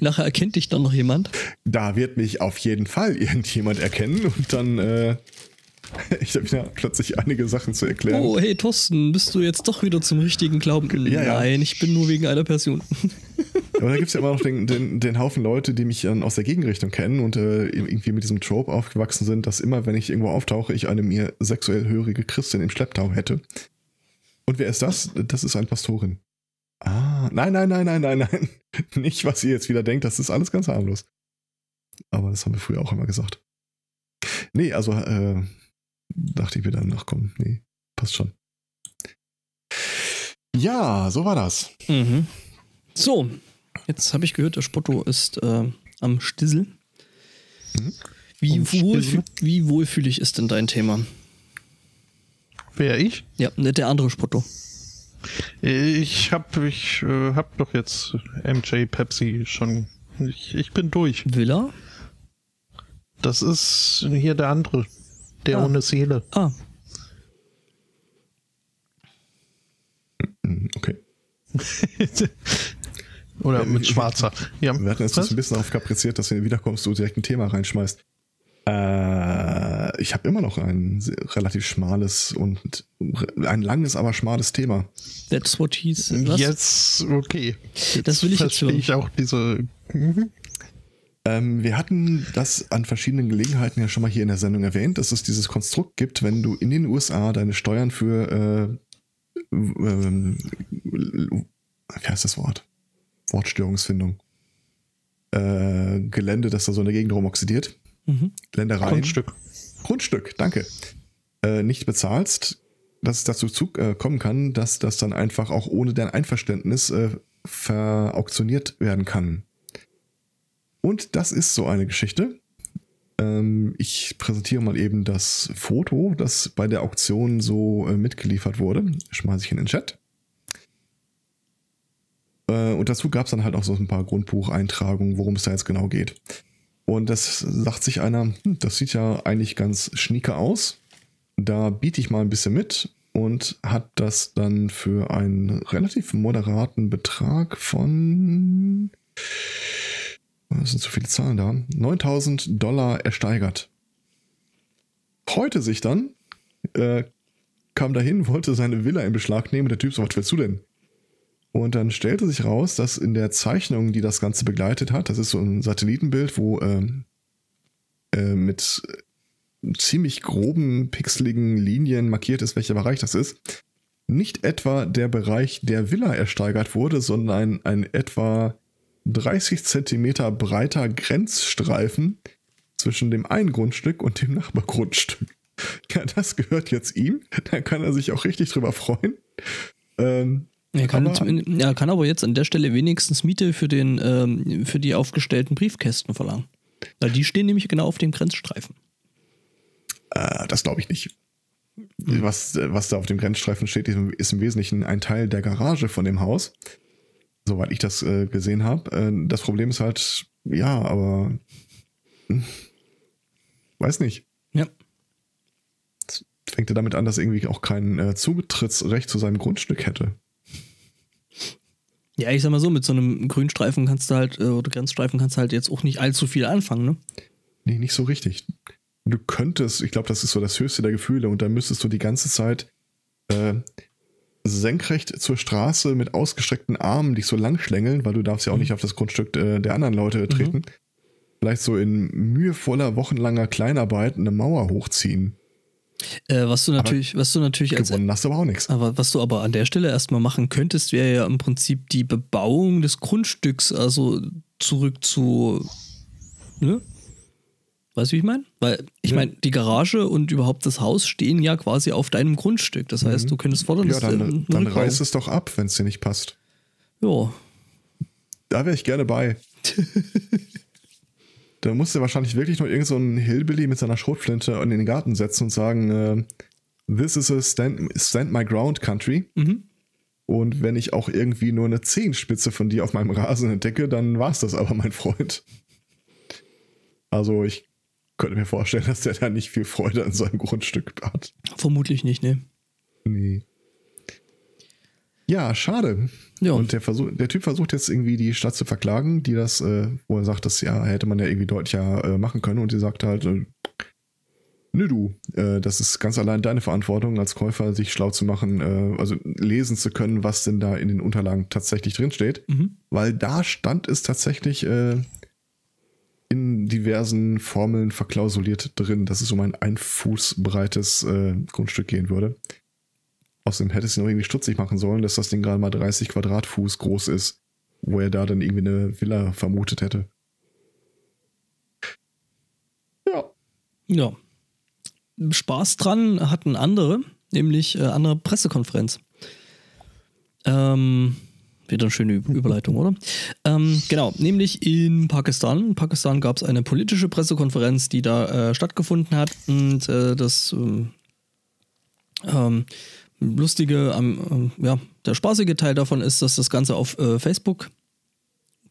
Nachher erkennt dich dann noch jemand. Da wird mich auf jeden Fall irgendjemand erkennen und dann, äh, ich habe ja plötzlich einige Sachen zu erklären. Oh, hey Thorsten, bist du jetzt doch wieder zum richtigen Glauben? Ja, ja. Nein, ich bin nur wegen einer Person. Aber da gibt es ja immer noch den, den, den Haufen Leute, die mich dann aus der Gegenrichtung kennen und äh, irgendwie mit diesem Trope aufgewachsen sind, dass immer, wenn ich irgendwo auftauche, ich eine mir sexuell hörige Christin im Schlepptau hätte. Und wer ist das? Das ist eine Pastorin. Ah, nein, nein, nein, nein, nein, nein. Nicht, was ihr jetzt wieder denkt, das ist alles ganz harmlos. Aber das haben wir früher auch immer gesagt. Nee, also äh, dachte ich mir dann, ach komm, nee, passt schon. Ja, so war das. Mhm. So, jetzt habe ich gehört, der Spotto ist äh, am Stissel. Mhm. Wie, Stissel? wie wohlfühlig ist denn dein Thema? Wer ich? Ja, ne, der andere Spotto. Ich hab, ich äh, hab doch jetzt MJ Pepsi schon. Ich, ich bin durch. Villa? Das ist hier der andere. Der Ah. ohne Seele. Ah, Hm, Okay. Oder mit Schwarzer. Ja, Wir hatten jetzt ein bisschen darauf kapriziert, dass wenn du wiederkommst, du direkt ein Thema reinschmeißt. Äh, ich habe immer noch ein relativ schmales und ein langes, aber schmales Thema. that's what he's. Was? Jetzt, okay. Jetzt Das will ich jetzt hören. ich auch diese. Mhm. Ähm, wir hatten das an verschiedenen Gelegenheiten ja schon mal hier in der Sendung erwähnt, dass es dieses Konstrukt gibt, wenn du in den USA deine Steuern für äh, ähm, wie heißt das Wort? Wortstörungsfindung. Äh, Gelände, das da so in der Gegend rumoxidiert. Mhm. Ländereien. Grundstück. Grundstück, danke. Äh, nicht bezahlst, dass es dazu zu, äh, kommen kann, dass das dann einfach auch ohne dein Einverständnis äh, verauktioniert werden kann. Und das ist so eine Geschichte. Ähm, ich präsentiere mal eben das Foto, das bei der Auktion so äh, mitgeliefert wurde. Schmeiße ich in den Chat. Äh, und dazu gab es dann halt auch so ein paar Grundbucheintragungen, worum es da jetzt genau geht. Und das sagt sich einer, hm, das sieht ja eigentlich ganz schnieke aus. Da biete ich mal ein bisschen mit und hat das dann für einen relativ moderaten Betrag von, was sind so viele Zahlen da, 9000 Dollar ersteigert. Freute sich dann, äh, kam dahin, wollte seine Villa in Beschlag nehmen. Der Typ so, was willst du denn? Und dann stellte sich raus, dass in der Zeichnung, die das Ganze begleitet hat, das ist so ein Satellitenbild, wo ähm, äh, mit ziemlich groben, pixeligen Linien markiert ist, welcher Bereich das ist, nicht etwa der Bereich der Villa ersteigert wurde, sondern ein, ein etwa 30 Zentimeter breiter Grenzstreifen zwischen dem einen Grundstück und dem Nachbargrundstück. Ja, das gehört jetzt ihm. Da kann er sich auch richtig drüber freuen. Ähm, Er kann, aber- jetzt, er kann aber jetzt an der Stelle wenigstens Miete für, den, ähm, für die aufgestellten Briefkästen verlangen. Weil die stehen nämlich genau auf dem Grenzstreifen. Äh, das glaube ich nicht. Was, äh, was da auf dem Grenzstreifen steht, ist im- Wesentlichen ein Teil der Garage von dem Haus. Soweit ich das äh, gesehen habe. Äh, das Problem ist halt, ja, aber hm, weiß nicht. Ja. Fängt er damit an, dass er irgendwie auch kein äh, Zutrittsrecht zu seinem Grundstück hätte. Ja, ich sag mal so, mit so einem Grünstreifen kannst du halt, äh, oder Grenzstreifen kannst du halt jetzt auch nicht allzu viel anfangen, ne? Nee, nicht so richtig. Du könntest, ich glaube, das ist so das höchste der Gefühle und da müsstest du die ganze Zeit äh, senkrecht zur Straße mit ausgestreckten Armen dich so lang schlängeln, weil du darfst ja auch nicht auf das Grundstück äh, der anderen Leute treten. Vielleicht so in mühevoller, wochenlanger Kleinarbeit eine Mauer hochziehen. Äh, was du natürlich, was du natürlich als Gewonnen hast aber auch nichts. Aber was du aber an der Stelle erstmal machen könntest, wäre ja im Prinzip die Bebauung des Grundstücks, also zurück zu. Ne? Weißt du, wie ich meine? Weil, ich Ja. meine, die Garage und überhaupt das Haus stehen ja quasi auf deinem Grundstück. Das heißt, du könntest fordern, Ja, dass dann, äh, ein dann reiß es doch ab, wenn es dir nicht passt. Ja. Da wäre ich gerne bei. da musst du wahrscheinlich wirklich nur irgend so einen Hillbilly mit seiner Schrotflinte in den Garten setzen und sagen, äh, this is a stand, stand my ground country. Mhm. Und wenn ich auch irgendwie nur eine Zehenspitze von dir auf meinem Rasen entdecke, dann war's das aber, mein Freund. Also ich könnte mir vorstellen, dass der da nicht viel Freude an seinem Grundstück hat. Vermutlich nicht, ne? Nee. Ja, schade. Ja. Und der, Versuch, der Typ versucht jetzt irgendwie die Stadt zu verklagen, die das, äh, wo er sagt, das ja, hätte man ja irgendwie deutlicher äh, machen können. Und die sagt halt, äh, nö du, äh, das ist ganz allein deine Verantwortung als Käufer, sich schlau zu machen, äh, also lesen zu können, was denn da in den Unterlagen tatsächlich drinsteht. Mhm. Weil da stand es tatsächlich äh, in diversen Formeln verklausuliert drin, dass es um ein ein Fuß breites Grundstück gehen würde. Außerdem hätte es ihn noch irgendwie stutzig machen sollen, dass das Ding gerade mal 30 Quadratfuß groß ist, wo er da dann irgendwie eine Villa vermutet hätte. Ja. Ja. Spaß dran hatten andere, nämlich äh, andere Pressekonferenz. Ähm, wieder eine schöne Überleitung, oder? Ähm, genau, nämlich in Pakistan. In Pakistan gab es eine politische Pressekonferenz, die da äh, stattgefunden hat. Und äh, das ähm, ähm, lustige, ähm, ja, der spaßige Teil davon ist, dass das Ganze auf äh, Facebook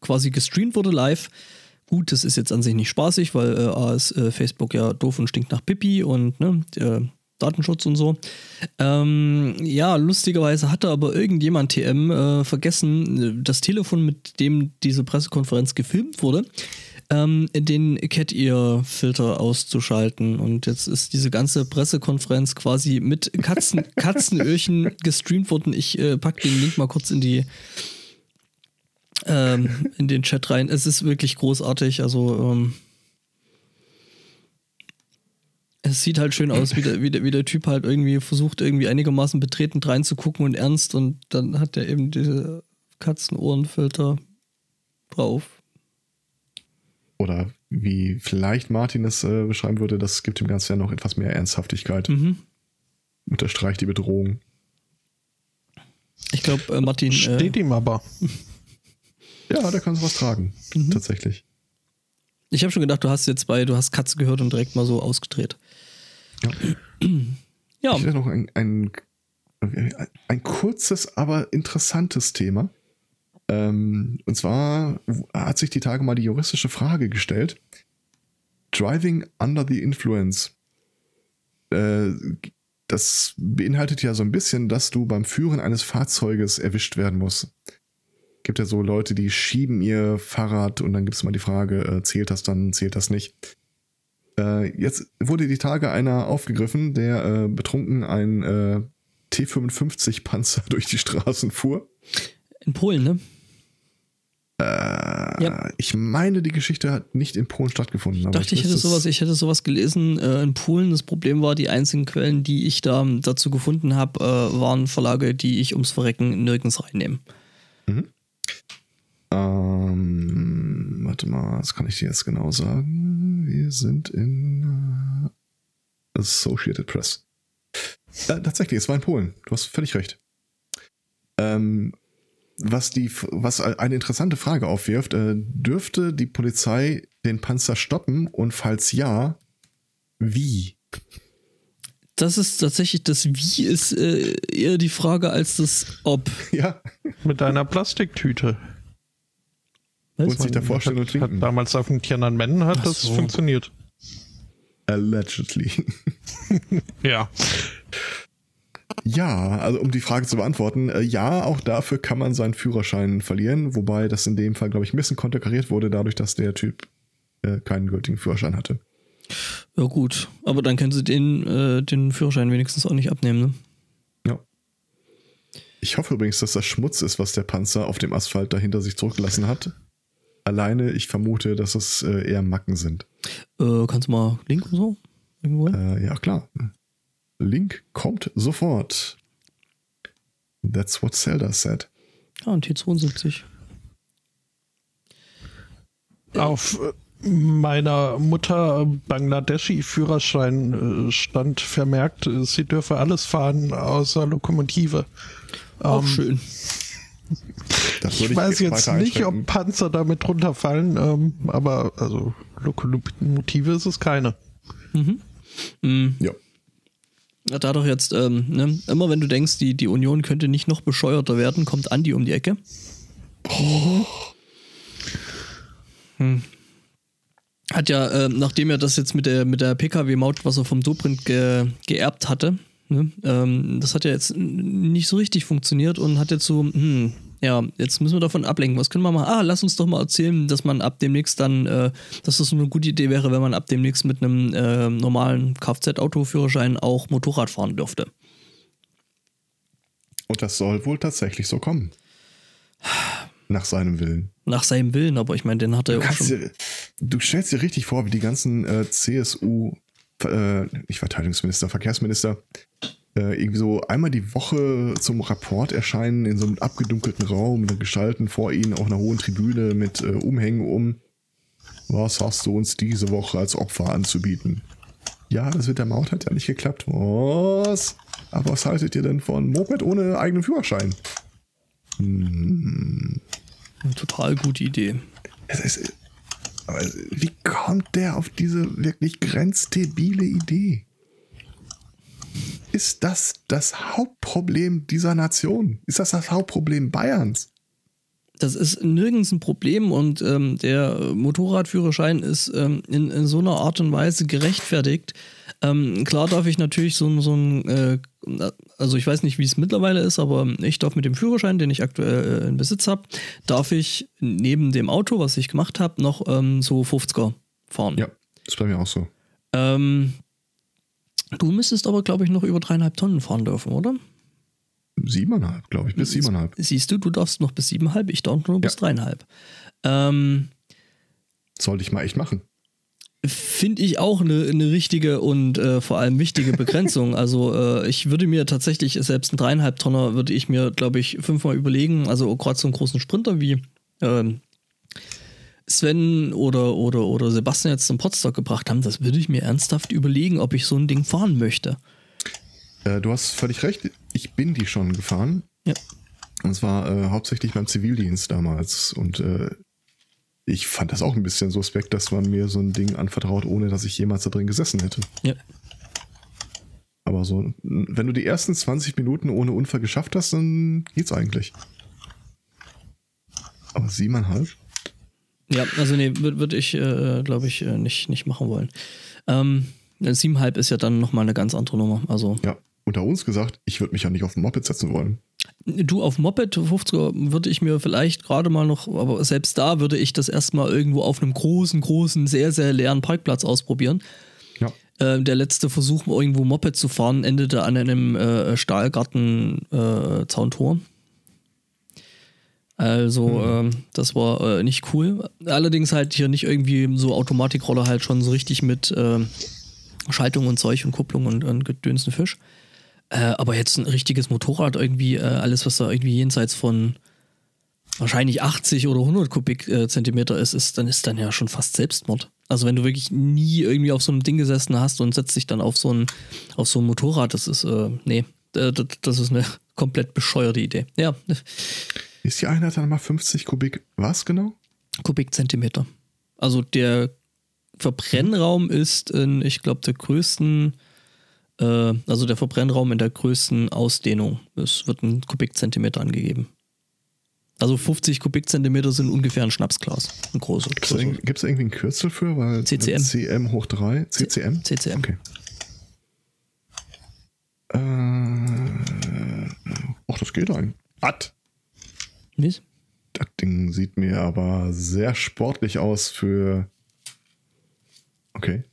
quasi gestreamt wurde live. Gut, das ist jetzt an sich nicht spaßig, weil äh, ist äh, Facebook ja doof und stinkt nach Pipi und ne, äh, Datenschutz und so. Ähm, ja, lustigerweise hatte aber irgendjemand TM äh, vergessen, äh, das Telefon, mit dem diese Pressekonferenz gefilmt wurde, ähm, den Cat-Ear-Filter auszuschalten. Und jetzt ist diese ganze Pressekonferenz quasi mit Katzen, Katzenöhrchen gestreamt worden. Ich äh, pack den Link mal kurz in die ähm, in den Chat rein. Es ist wirklich großartig. Also ähm, es sieht halt schön aus, wie der, wie, der, wie der Typ halt irgendwie versucht, irgendwie einigermaßen betretend reinzugucken und ernst und dann hat er eben diese Katzenohrenfilter drauf. Oder wie vielleicht Martin es äh, beschreiben würde, das gibt dem Ganzen ja noch etwas mehr Ernsthaftigkeit. Mhm. Unterstreicht die Bedrohung. Ich glaube, äh, Martin. Äh, Steht ihm aber. Ja, da kann sowas tragen. Mhm. Tatsächlich. ich habe schon gedacht, du hast jetzt bei, du hast Katze gehört und direkt mal so ausgedreht. Ja. Ja, Ich hätte noch ein, ein, ein kurzes, aber interessantes Thema. Ähm, und zwar hat sich die Tage mal die juristische Frage gestellt. Driving under the influence. Äh, das beinhaltet ja so ein bisschen, dass du beim Führen eines Fahrzeuges erwischt werden musst. Gibt ja so Leute, die schieben ihr Fahrrad und dann gibt es mal die Frage, äh, zählt das dann, zählt das nicht? Äh, jetzt wurde die Tage einer aufgegriffen, der äh, betrunken ein äh, T55-Panzer durch die Straßen fuhr. In Polen, ne? Äh, ja. Ich meine, die Geschichte hat nicht in Polen stattgefunden. Ich dachte, ich, ich hätte sowas, ich hätte sowas gelesen äh, in Polen. Das Problem war, die einzigen Quellen, die ich da dazu gefunden habe, äh, waren Verlage, die ich ums Verrecken nirgends reinnehmen. Mhm. Ähm, warte mal, was kann ich dir jetzt genau sagen? Wir sind in äh, Associated Press. Äh, tatsächlich, es war in Polen. Du hast völlig recht. Ähm, was die, was eine interessante Frage aufwirft, äh, dürfte die Polizei den Panzer stoppen und falls ja, wie? Das ist tatsächlich das Wie ist äh, eher die Frage als das Ob. Ja. Mit einer Plastiktüte. und sich davor stellen und trinken. Hat damals auf dem Tiananmen hat Ach das so. funktioniert. Allegedly. ja. Ja, also um die Frage zu beantworten, äh, ja, auch dafür kann man seinen Führerschein verlieren, wobei das in dem Fall, glaube ich, ein bisschen konterkariert wurde, dadurch, dass der Typ äh, keinen gültigen Führerschein hatte. Ja, gut, aber dann können sie den, äh, den Führerschein wenigstens auch nicht abnehmen, ne? Ja. Ich hoffe übrigens, dass das Schmutz ist, was der Panzer auf dem Asphalt dahinter sich zurückgelassen hat. Alleine, ich vermute, dass es äh, eher Macken sind. Äh, kannst du mal linken so? Irgendwo? Äh, ja, klar. Link kommt sofort. That's what Zelda said. Ah, und T72. Auf äh, meiner Mutter Bangladeschi-Führerschein äh, stand vermerkt, sie dürfe alles fahren außer Lokomotive. Auch um, ähm, schön. ich, ich weiß jetzt nicht, ob Panzer damit runterfallen, ähm, aber also Lokomotive ist es keine. Mhm. Mhm. Ja dadurch jetzt, ähm, ne, immer wenn du denkst, die, die Union könnte nicht noch bescheuerter werden, kommt Andi um die Ecke. Mhm. Hm. Hat ja, äh, nachdem er das jetzt mit der, mit der Pkw-Maut, was er vom Dobrindt ge, geerbt hatte, ne, ähm, das hat ja jetzt nicht so richtig funktioniert und hat jetzt so, hm, ja, jetzt müssen wir davon ablenken. Was können wir machen? Ah, lass uns doch mal erzählen, dass man ab demnächst dann, äh, dass das eine gute Idee wäre, wenn man ab demnächst mit einem äh, normalen Kfz-Autoführerschein auch Motorrad fahren dürfte. Und das soll wohl tatsächlich so kommen. Nach seinem Willen. Nach seinem Willen, aber ich meine, den hat er auch schon. Dir, du stellst dir richtig vor, wie die ganzen äh, CSU, äh, nicht Verteidigungsminister, Verkehrsminister, äh, irgendwie so einmal die Woche zum Rapport erscheinen in so einem abgedunkelten Raum, dann gestalten vor ihnen auf einer hohen Tribüne mit äh, Umhängen um. Was hast du uns diese Woche als Opfer anzubieten? Ja, das mit der Maut hat ja nicht geklappt. Was? Aber was haltet ihr denn von Moped ohne eigenen Führerschein? Hm. Total gute Idee. Ist, aber wie kommt der auf diese wirklich grenzdebile Idee? Ist das das Hauptproblem dieser Nation? Ist das das Hauptproblem Bayerns? Das ist nirgends ein Problem und ähm, der Motorradführerschein ist ähm, in, in, so einer Art und Weise gerechtfertigt. Ähm, klar darf ich natürlich so, so ein, äh, also ich weiß nicht, wie es mittlerweile ist, aber ich darf mit dem Führerschein, den ich aktuell äh, in Besitz habe, darf ich neben dem Auto, was ich gemacht habe, noch ähm, so 50er fahren. Ja, ist bei mir auch so. Ähm, Du müsstest aber, glaube ich, noch über dreieinhalb Tonnen fahren dürfen, oder? Siebeneinhalb, glaube ich, bis siebeneinhalb. Siehst du, du darfst noch bis siebeneinhalb, ich darf nur ja. bis dreieinhalb. Ähm, Sollte ich mal echt machen. Finde ich auch eine, eine richtige und äh, vor allem wichtige Begrenzung. also äh, ich würde mir tatsächlich, selbst ein dreieinhalb Tonner würde ich mir, glaube ich, fünfmal überlegen. Also gerade so einen großen Sprinter wie ähm, Sven oder, oder, oder Sebastian jetzt zum Podstock gebracht haben, das würde ich mir ernsthaft überlegen, ob ich so ein Ding fahren möchte. Äh, du hast völlig recht. Ich bin die schon gefahren. Ja. Und zwar äh, hauptsächlich beim Zivildienst damals. Und äh, ich fand das auch ein bisschen suspekt, dass man mir so ein Ding anvertraut, ohne dass ich jemals da drin gesessen hätte. Ja. Aber so, wenn du die ersten 20 Minuten ohne Unfall geschafft hast, dann geht's eigentlich. Aber siebeneinhalb? Ja, also nee, würde würd ich, äh, glaube ich, äh, nicht, nicht machen wollen. Ähm, 7,5 ist ja dann nochmal eine ganz andere Nummer. Also. Ja, unter uns gesagt, ich würde mich ja nicht auf ein Moped setzen wollen. Du auf Moped 50er würde ich mir vielleicht gerade mal noch, aber selbst da würde ich das erstmal irgendwo auf einem großen, großen, sehr, sehr leeren Parkplatz ausprobieren. Ja. Äh, der letzte Versuch, irgendwo Moped zu fahren, endete an einem äh, Stahlgarten-Zauntor. Äh, Also ähm, das war äh, nicht cool. Allerdings halt hier nicht irgendwie so Automatikroller halt schon so richtig mit ähm, Schaltung und Zeug und Kupplung und, und gedönsten Fisch. Äh, aber jetzt ein richtiges Motorrad irgendwie, äh, alles was da irgendwie jenseits von wahrscheinlich 80 oder 100 Kubikzentimeter ist, ist, dann ist dann ja schon fast Selbstmord. Also wenn du wirklich nie irgendwie auf so einem Ding gesessen hast und setzt dich dann auf so ein, auf so ein Motorrad, das ist, äh, nee, äh, das, das ist eine komplett bescheuerte Idee. Ja, Ist die Einheit dann mal 50 Kubik? Was genau? Kubikzentimeter. Also der Verbrennraum ist in, ich glaube, der größten, äh, also der Verbrennraum in der größten Ausdehnung. Es wird ein Kubikzentimeter angegeben. Also 50 Kubikzentimeter sind ungefähr ein Schnapsglas. Ein großes. Gibt es irgendwie ein Kürzel für? Weil CCM. CM hoch 3? CCM? CCM. Okay. Äh, ach, das geht ein. Was? Nicht? Das Ding sieht mir aber sehr sportlich aus für. Okay.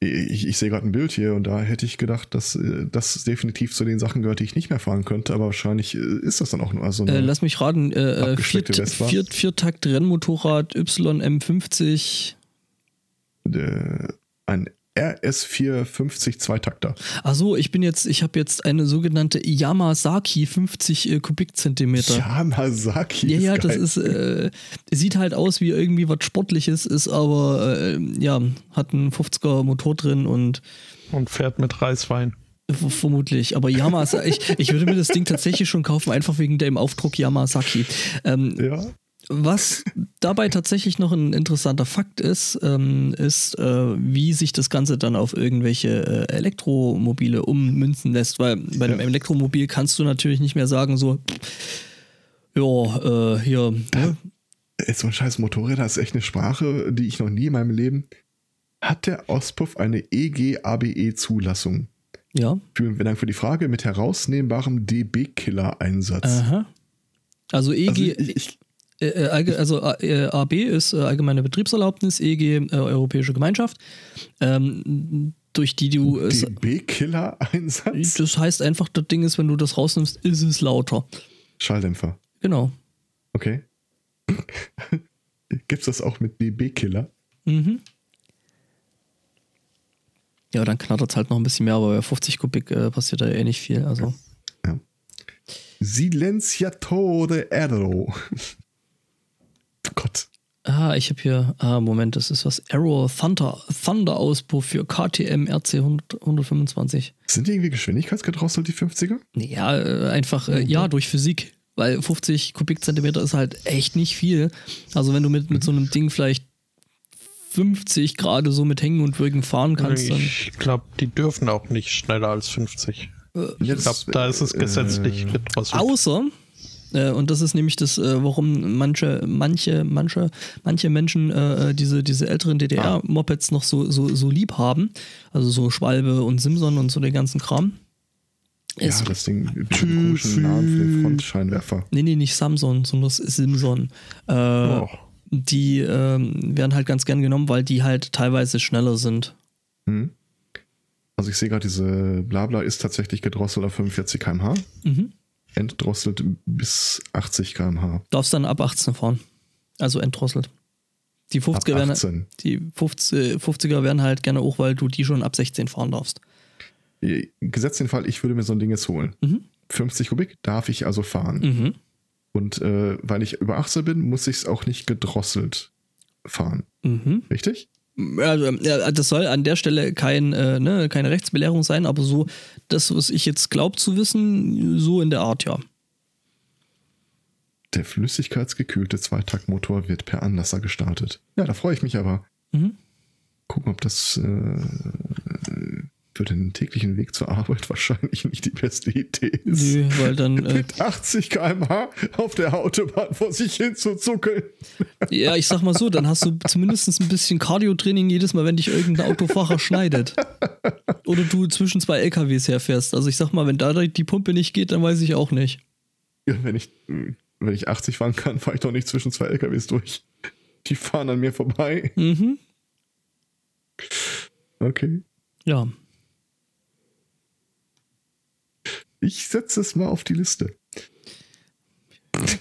Ich, ich sehe gerade ein Bild hier und da hätte ich gedacht, dass äh, das definitiv zu den Sachen gehört, die ich nicht mehr fahren könnte, aber wahrscheinlich äh, ist das dann auch nur. Also Äh, lass mich raten, äh, äh, vier, Abgespeckte Vespa. vier, Viertakt Rennmotorrad YM50. äh, ein RS450 Zweitakter. Ach so, ich bin jetzt, ich habe jetzt eine sogenannte Yamasaki 50 äh, Kubikzentimeter. Yamasaki. Ja, ist ja, geil. das ist, äh, sieht halt aus wie irgendwie was Sportliches, ist aber, äh, ja, hat einen 50er Motor drin und Und fährt mit Reiswein. vermutlich. Aber Yamasaki, ich, ich würde mir das Ding tatsächlich schon kaufen, einfach wegen dem Aufdruck Yamasaki. Ähm, Ja. Was dabei tatsächlich noch ein interessanter Fakt ist, ähm, ist, äh, wie sich das Ganze dann auf irgendwelche äh, Elektromobile ummünzen lässt. Weil bei einem Ja. Elektromobil kannst du natürlich nicht mehr sagen, so, ja, äh, hier, ne? Ey, So ein scheiß Motorrad, das ist echt eine Sprache, die ich noch nie in meinem Leben. Hat der Auspuff eine EG-ABE-Zulassung? ja, Vielen Dank für die Frage mit herausnehmbarem DB-Killer-Einsatz. aha. Also EG, Also ich, ich, äh, äh, also äh, AB ist äh, allgemeine Betriebserlaubnis, EG Europäische Gemeinschaft, ähm, durch die du es, DB-Killer-Einsatz? das heißt einfach, das Ding ist, wenn du das rausnimmst, ist es lauter. Schalldämpfer. Genau. Okay. Gibt's das auch mit DB-Killer? Mhm. Ja, dann knattert es halt noch ein bisschen mehr, aber bei 50 Kubik äh, passiert da eh nicht viel. Also. Silenziatore Aero. Gott. Ah, ich habe hier, ah, Moment, das ist was. Arrow Thunder, Thunder Auspuff für KTM RC 100, 125. Sind die irgendwie geschwindigkeitsgedrosselt, die 50er? Ja, äh, einfach, äh, ja, durch Physik. Weil 50 Kubikzentimeter ist halt echt nicht viel. Also, wenn du mit, mit so einem Ding vielleicht 50 gerade so mit Hängen und Würgen fahren kannst, dann. ich glaube, die dürfen auch nicht schneller als 50. Ich Jetzt, glaube, da ist es gesetzlich äh, gedrosselt. Außer, äh, und das ist nämlich das, äh, warum manche, manche, manche, manche Menschen äh, diese, diese älteren DDR-Mopeds noch so, so, so lieb haben, also so Schwalbe und Simson und so den ganzen Kram. Ja, Ist, das Ding mit dem komischen Namen für den Frontscheinwerfer. nee, nee, nicht Samson, sondern das ist Simson. Äh, Oh. Die ähm, werden halt ganz gern genommen, weil die halt teilweise schneller sind. Hm. Also ich sehe gerade, diese Blabla ist tatsächlich gedrosselt auf 45 km/h, Mhm. Entdrosselt bis 80 km/h. Darfst dann ab 18 fahren. Also entdrosselt. Die 50er, Ab werden, 18. die 50, 50er werden halt gerne hoch, weil du die schon ab 16 fahren darfst. Gesetzt den Fall, ich würde mir so ein Ding jetzt holen. Mhm. 50 Kubik darf ich also fahren. Mhm. Und äh, weil ich über 18 bin, muss ich es auch nicht gedrosselt fahren. Mhm. Richtig? Also, ja, das soll an der Stelle kein, äh, ne, keine Rechtsbelehrung sein, aber so, das, was ich jetzt glaube zu wissen, so in der Art, ja. Der flüssigkeitsgekühlte Zweitaktmotor wird per Anlasser gestartet. Ja, da freue ich mich aber. Mhm. Gucken, ob das äh, für den täglichen Weg zur Arbeit wahrscheinlich nicht die beste Idee ist. Nö, weil dann, äh, Mit 80 km/h auf der Autobahn vor sich hin zu zuckeln. ja, ich sag mal so, dann hast du zumindest ein bisschen Cardio-Training jedes Mal, wenn dich irgendein Autofahrer schneidet. Oder du zwischen zwei LKWs herfährst. Also ich sag mal, wenn da die Pumpe nicht geht, dann weiß ich auch nicht. Ja, wenn ich, wenn ich 80 fahren kann, fahre ich doch nicht zwischen zwei LKWs durch. Die fahren an mir vorbei. Mhm. Okay. Ja. Ich setze es mal auf die Liste.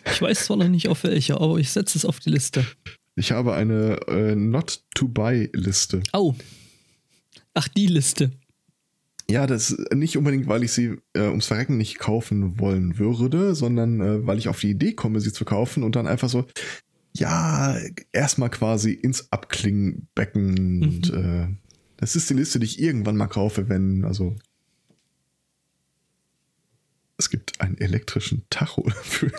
Ich weiß zwar noch nicht auf welche, aber ich setze es auf die Liste. Ich habe eine äh, Not-to-Buy-Liste. Au. Ach, die Liste. Ja, das nicht unbedingt, weil ich sie äh, ums Verrecken nicht kaufen wollen würde, sondern äh, weil ich auf die Idee komme, sie zu kaufen und dann einfach so, ja, erstmal quasi ins Abklingenbecken. Mhm. Und äh, das ist die Liste, die ich irgendwann mal kaufe, wenn, also. Es gibt einen elektrischen Tacho dafür.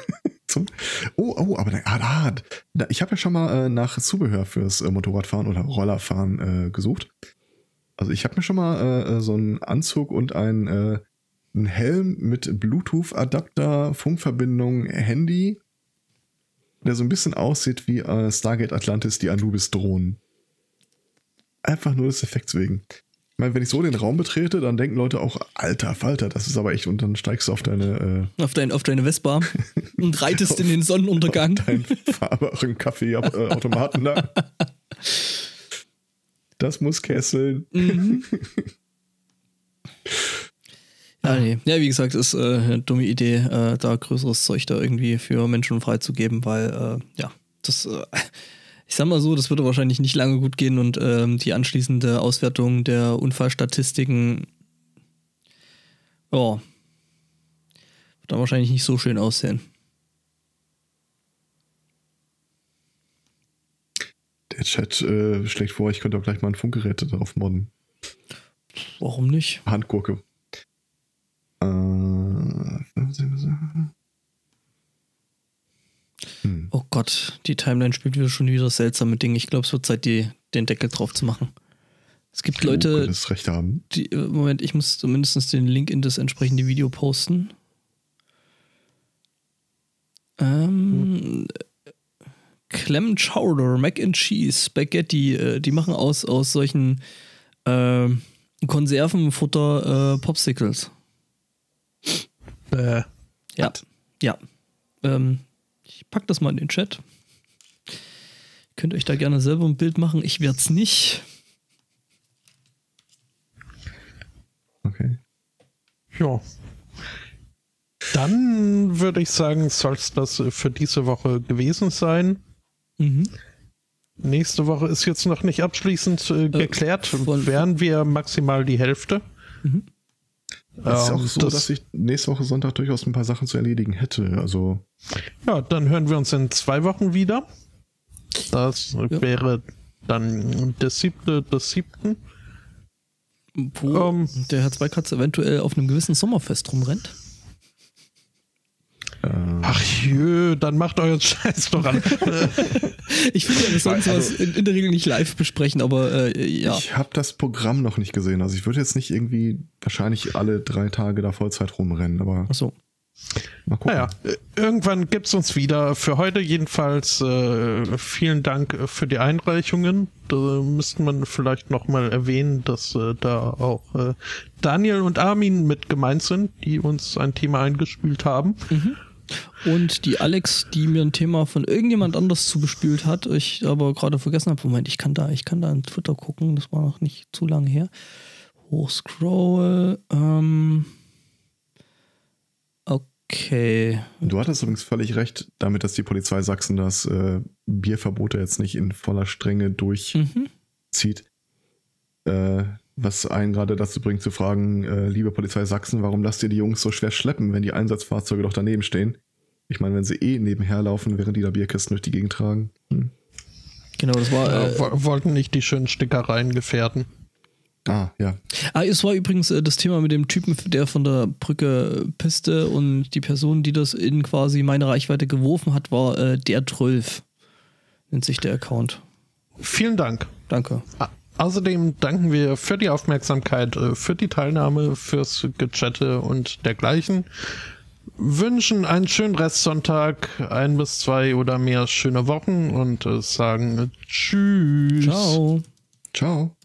Oh, oh, aber da, ah, da, ich habe ja schon mal äh, nach Zubehör fürs äh, Motorradfahren oder Rollerfahren äh, gesucht. Also ich habe mir schon mal äh, äh, so einen Anzug und ein, äh, einen Helm mit Bluetooth-Adapter, Funkverbindung, Handy, der so ein bisschen aussieht wie Stargate Atlantis, die Anubis-Drohnen. Einfach nur des Effekts wegen. Ich meine, wenn ich so den Raum betrete, dann denken Leute auch, alter Falter, das ist aber echt, und dann steigst du auf deine... Äh, auf, dein, auf deine Vespa und reitest in den Sonnenuntergang. Dein fahrbaren Kaffeeautomaten da. Das muss kesseln. Mhm. Ja, nee. ja, wie gesagt, ist äh, eine dumme Idee, äh, da größeres Zeug da irgendwie für Menschen freizugeben, weil, äh, ja, das, äh, ich sag mal so, das würde wahrscheinlich nicht lange gut gehen und ähm, die anschließende Auswertung der Unfallstatistiken, ja, wird dann wahrscheinlich nicht so schön aussehen. Der Chat äh, schlägt vor, ich könnte auch gleich mal ein Funkgerät darauf modden. Warum nicht? Handgurke. Äh, hm. Oh Gott, die Timeline spielt wieder schon wieder seltsame Dinge. Ich glaube, es wird Zeit, die, den Deckel drauf zu machen. Es gibt oh, Leute, das Recht haben. Die, äh, Moment, ich muss zumindest den Link in das entsprechende Video posten. Ähm, hm. Clem Chowder, Mac and Cheese, Spaghetti, äh, die machen aus, aus solchen äh, Konservenfutter äh, Popsicles. Äh, ja, ja. Ähm, ich pack das mal in den Chat. Könnt euch da gerne selber ein Bild machen. Ich werde es nicht. Okay. Ja. Dann würde ich sagen, soll es das für diese Woche gewesen sein. Mhm. Nächste Woche ist jetzt noch nicht abschließend äh, äh geklärt. Äh, Wären wir maximal die Hälfte. Mhm. Es ist auch ähm, so, das, dass ich nächste Woche Sonntag durchaus ein paar Sachen zu erledigen hätte. Also. Ja, dann hören wir uns in zwei Wochen wieder. Das ja. wäre dann der siebte des siebten. Wo ähm, der Herr Zweikatz eventuell auf einem gewissen Sommerfest rumrennt. Ach jö, dann macht euren Scheiß doch an. ich finde ja, wir sollten sowas also, in, in, der Regel nicht live besprechen, aber äh, ja. Ich habe das Programm noch nicht gesehen. Also ich würde jetzt nicht irgendwie wahrscheinlich alle drei Tage da Vollzeit rumrennen, aber. Ach so. Mal gucken. Naja, äh, irgendwann gibt es uns wieder. Für heute jedenfalls äh, vielen Dank für die Einreichungen. Da müsste man vielleicht nochmal erwähnen, dass äh, da auch äh, Daniel und Armin mit gemeint sind, die uns ein Thema eingespielt haben. Mhm. Und die Alex, die mir ein Thema von irgendjemand anders zugespielt hat, ich aber gerade vergessen habe, Moment, ich kann da, ich kann da in Twitter gucken, das war noch nicht zu lange her. Hochscroll, ähm, okay. Du hattest übrigens völlig recht damit, dass die Polizei Sachsen das äh, Bierverbote jetzt nicht in voller Strenge durchzieht. Mhm. Äh, was einen gerade dazu bringt zu fragen, äh, liebe Polizei Sachsen, warum lasst ihr die Jungs so schwer schleppen, wenn die Einsatzfahrzeuge doch daneben stehen? Ich meine, wenn sie eh nebenher laufen, während die da Bierkisten durch die Gegend tragen. Hm. Genau, das war. Äh, wollten nicht die schönen Stickereien gefährden. Ah, ja. Ah, es war übrigens äh, das Thema mit dem Typen, der von der Brücke pisste und die Person, die das in quasi meine Reichweite geworfen hat, war äh, der Trölf. Nennt sich der Account. Vielen Dank. Danke. Ah. Außerdem danken wir für die Aufmerksamkeit, äh, für die Teilnahme, fürs Gechatte und dergleichen. Wünschen einen schönen Restsonntag, ein bis zwei oder mehr schöne Wochen und äh, sagen Tschüss. Ciao. Ciao.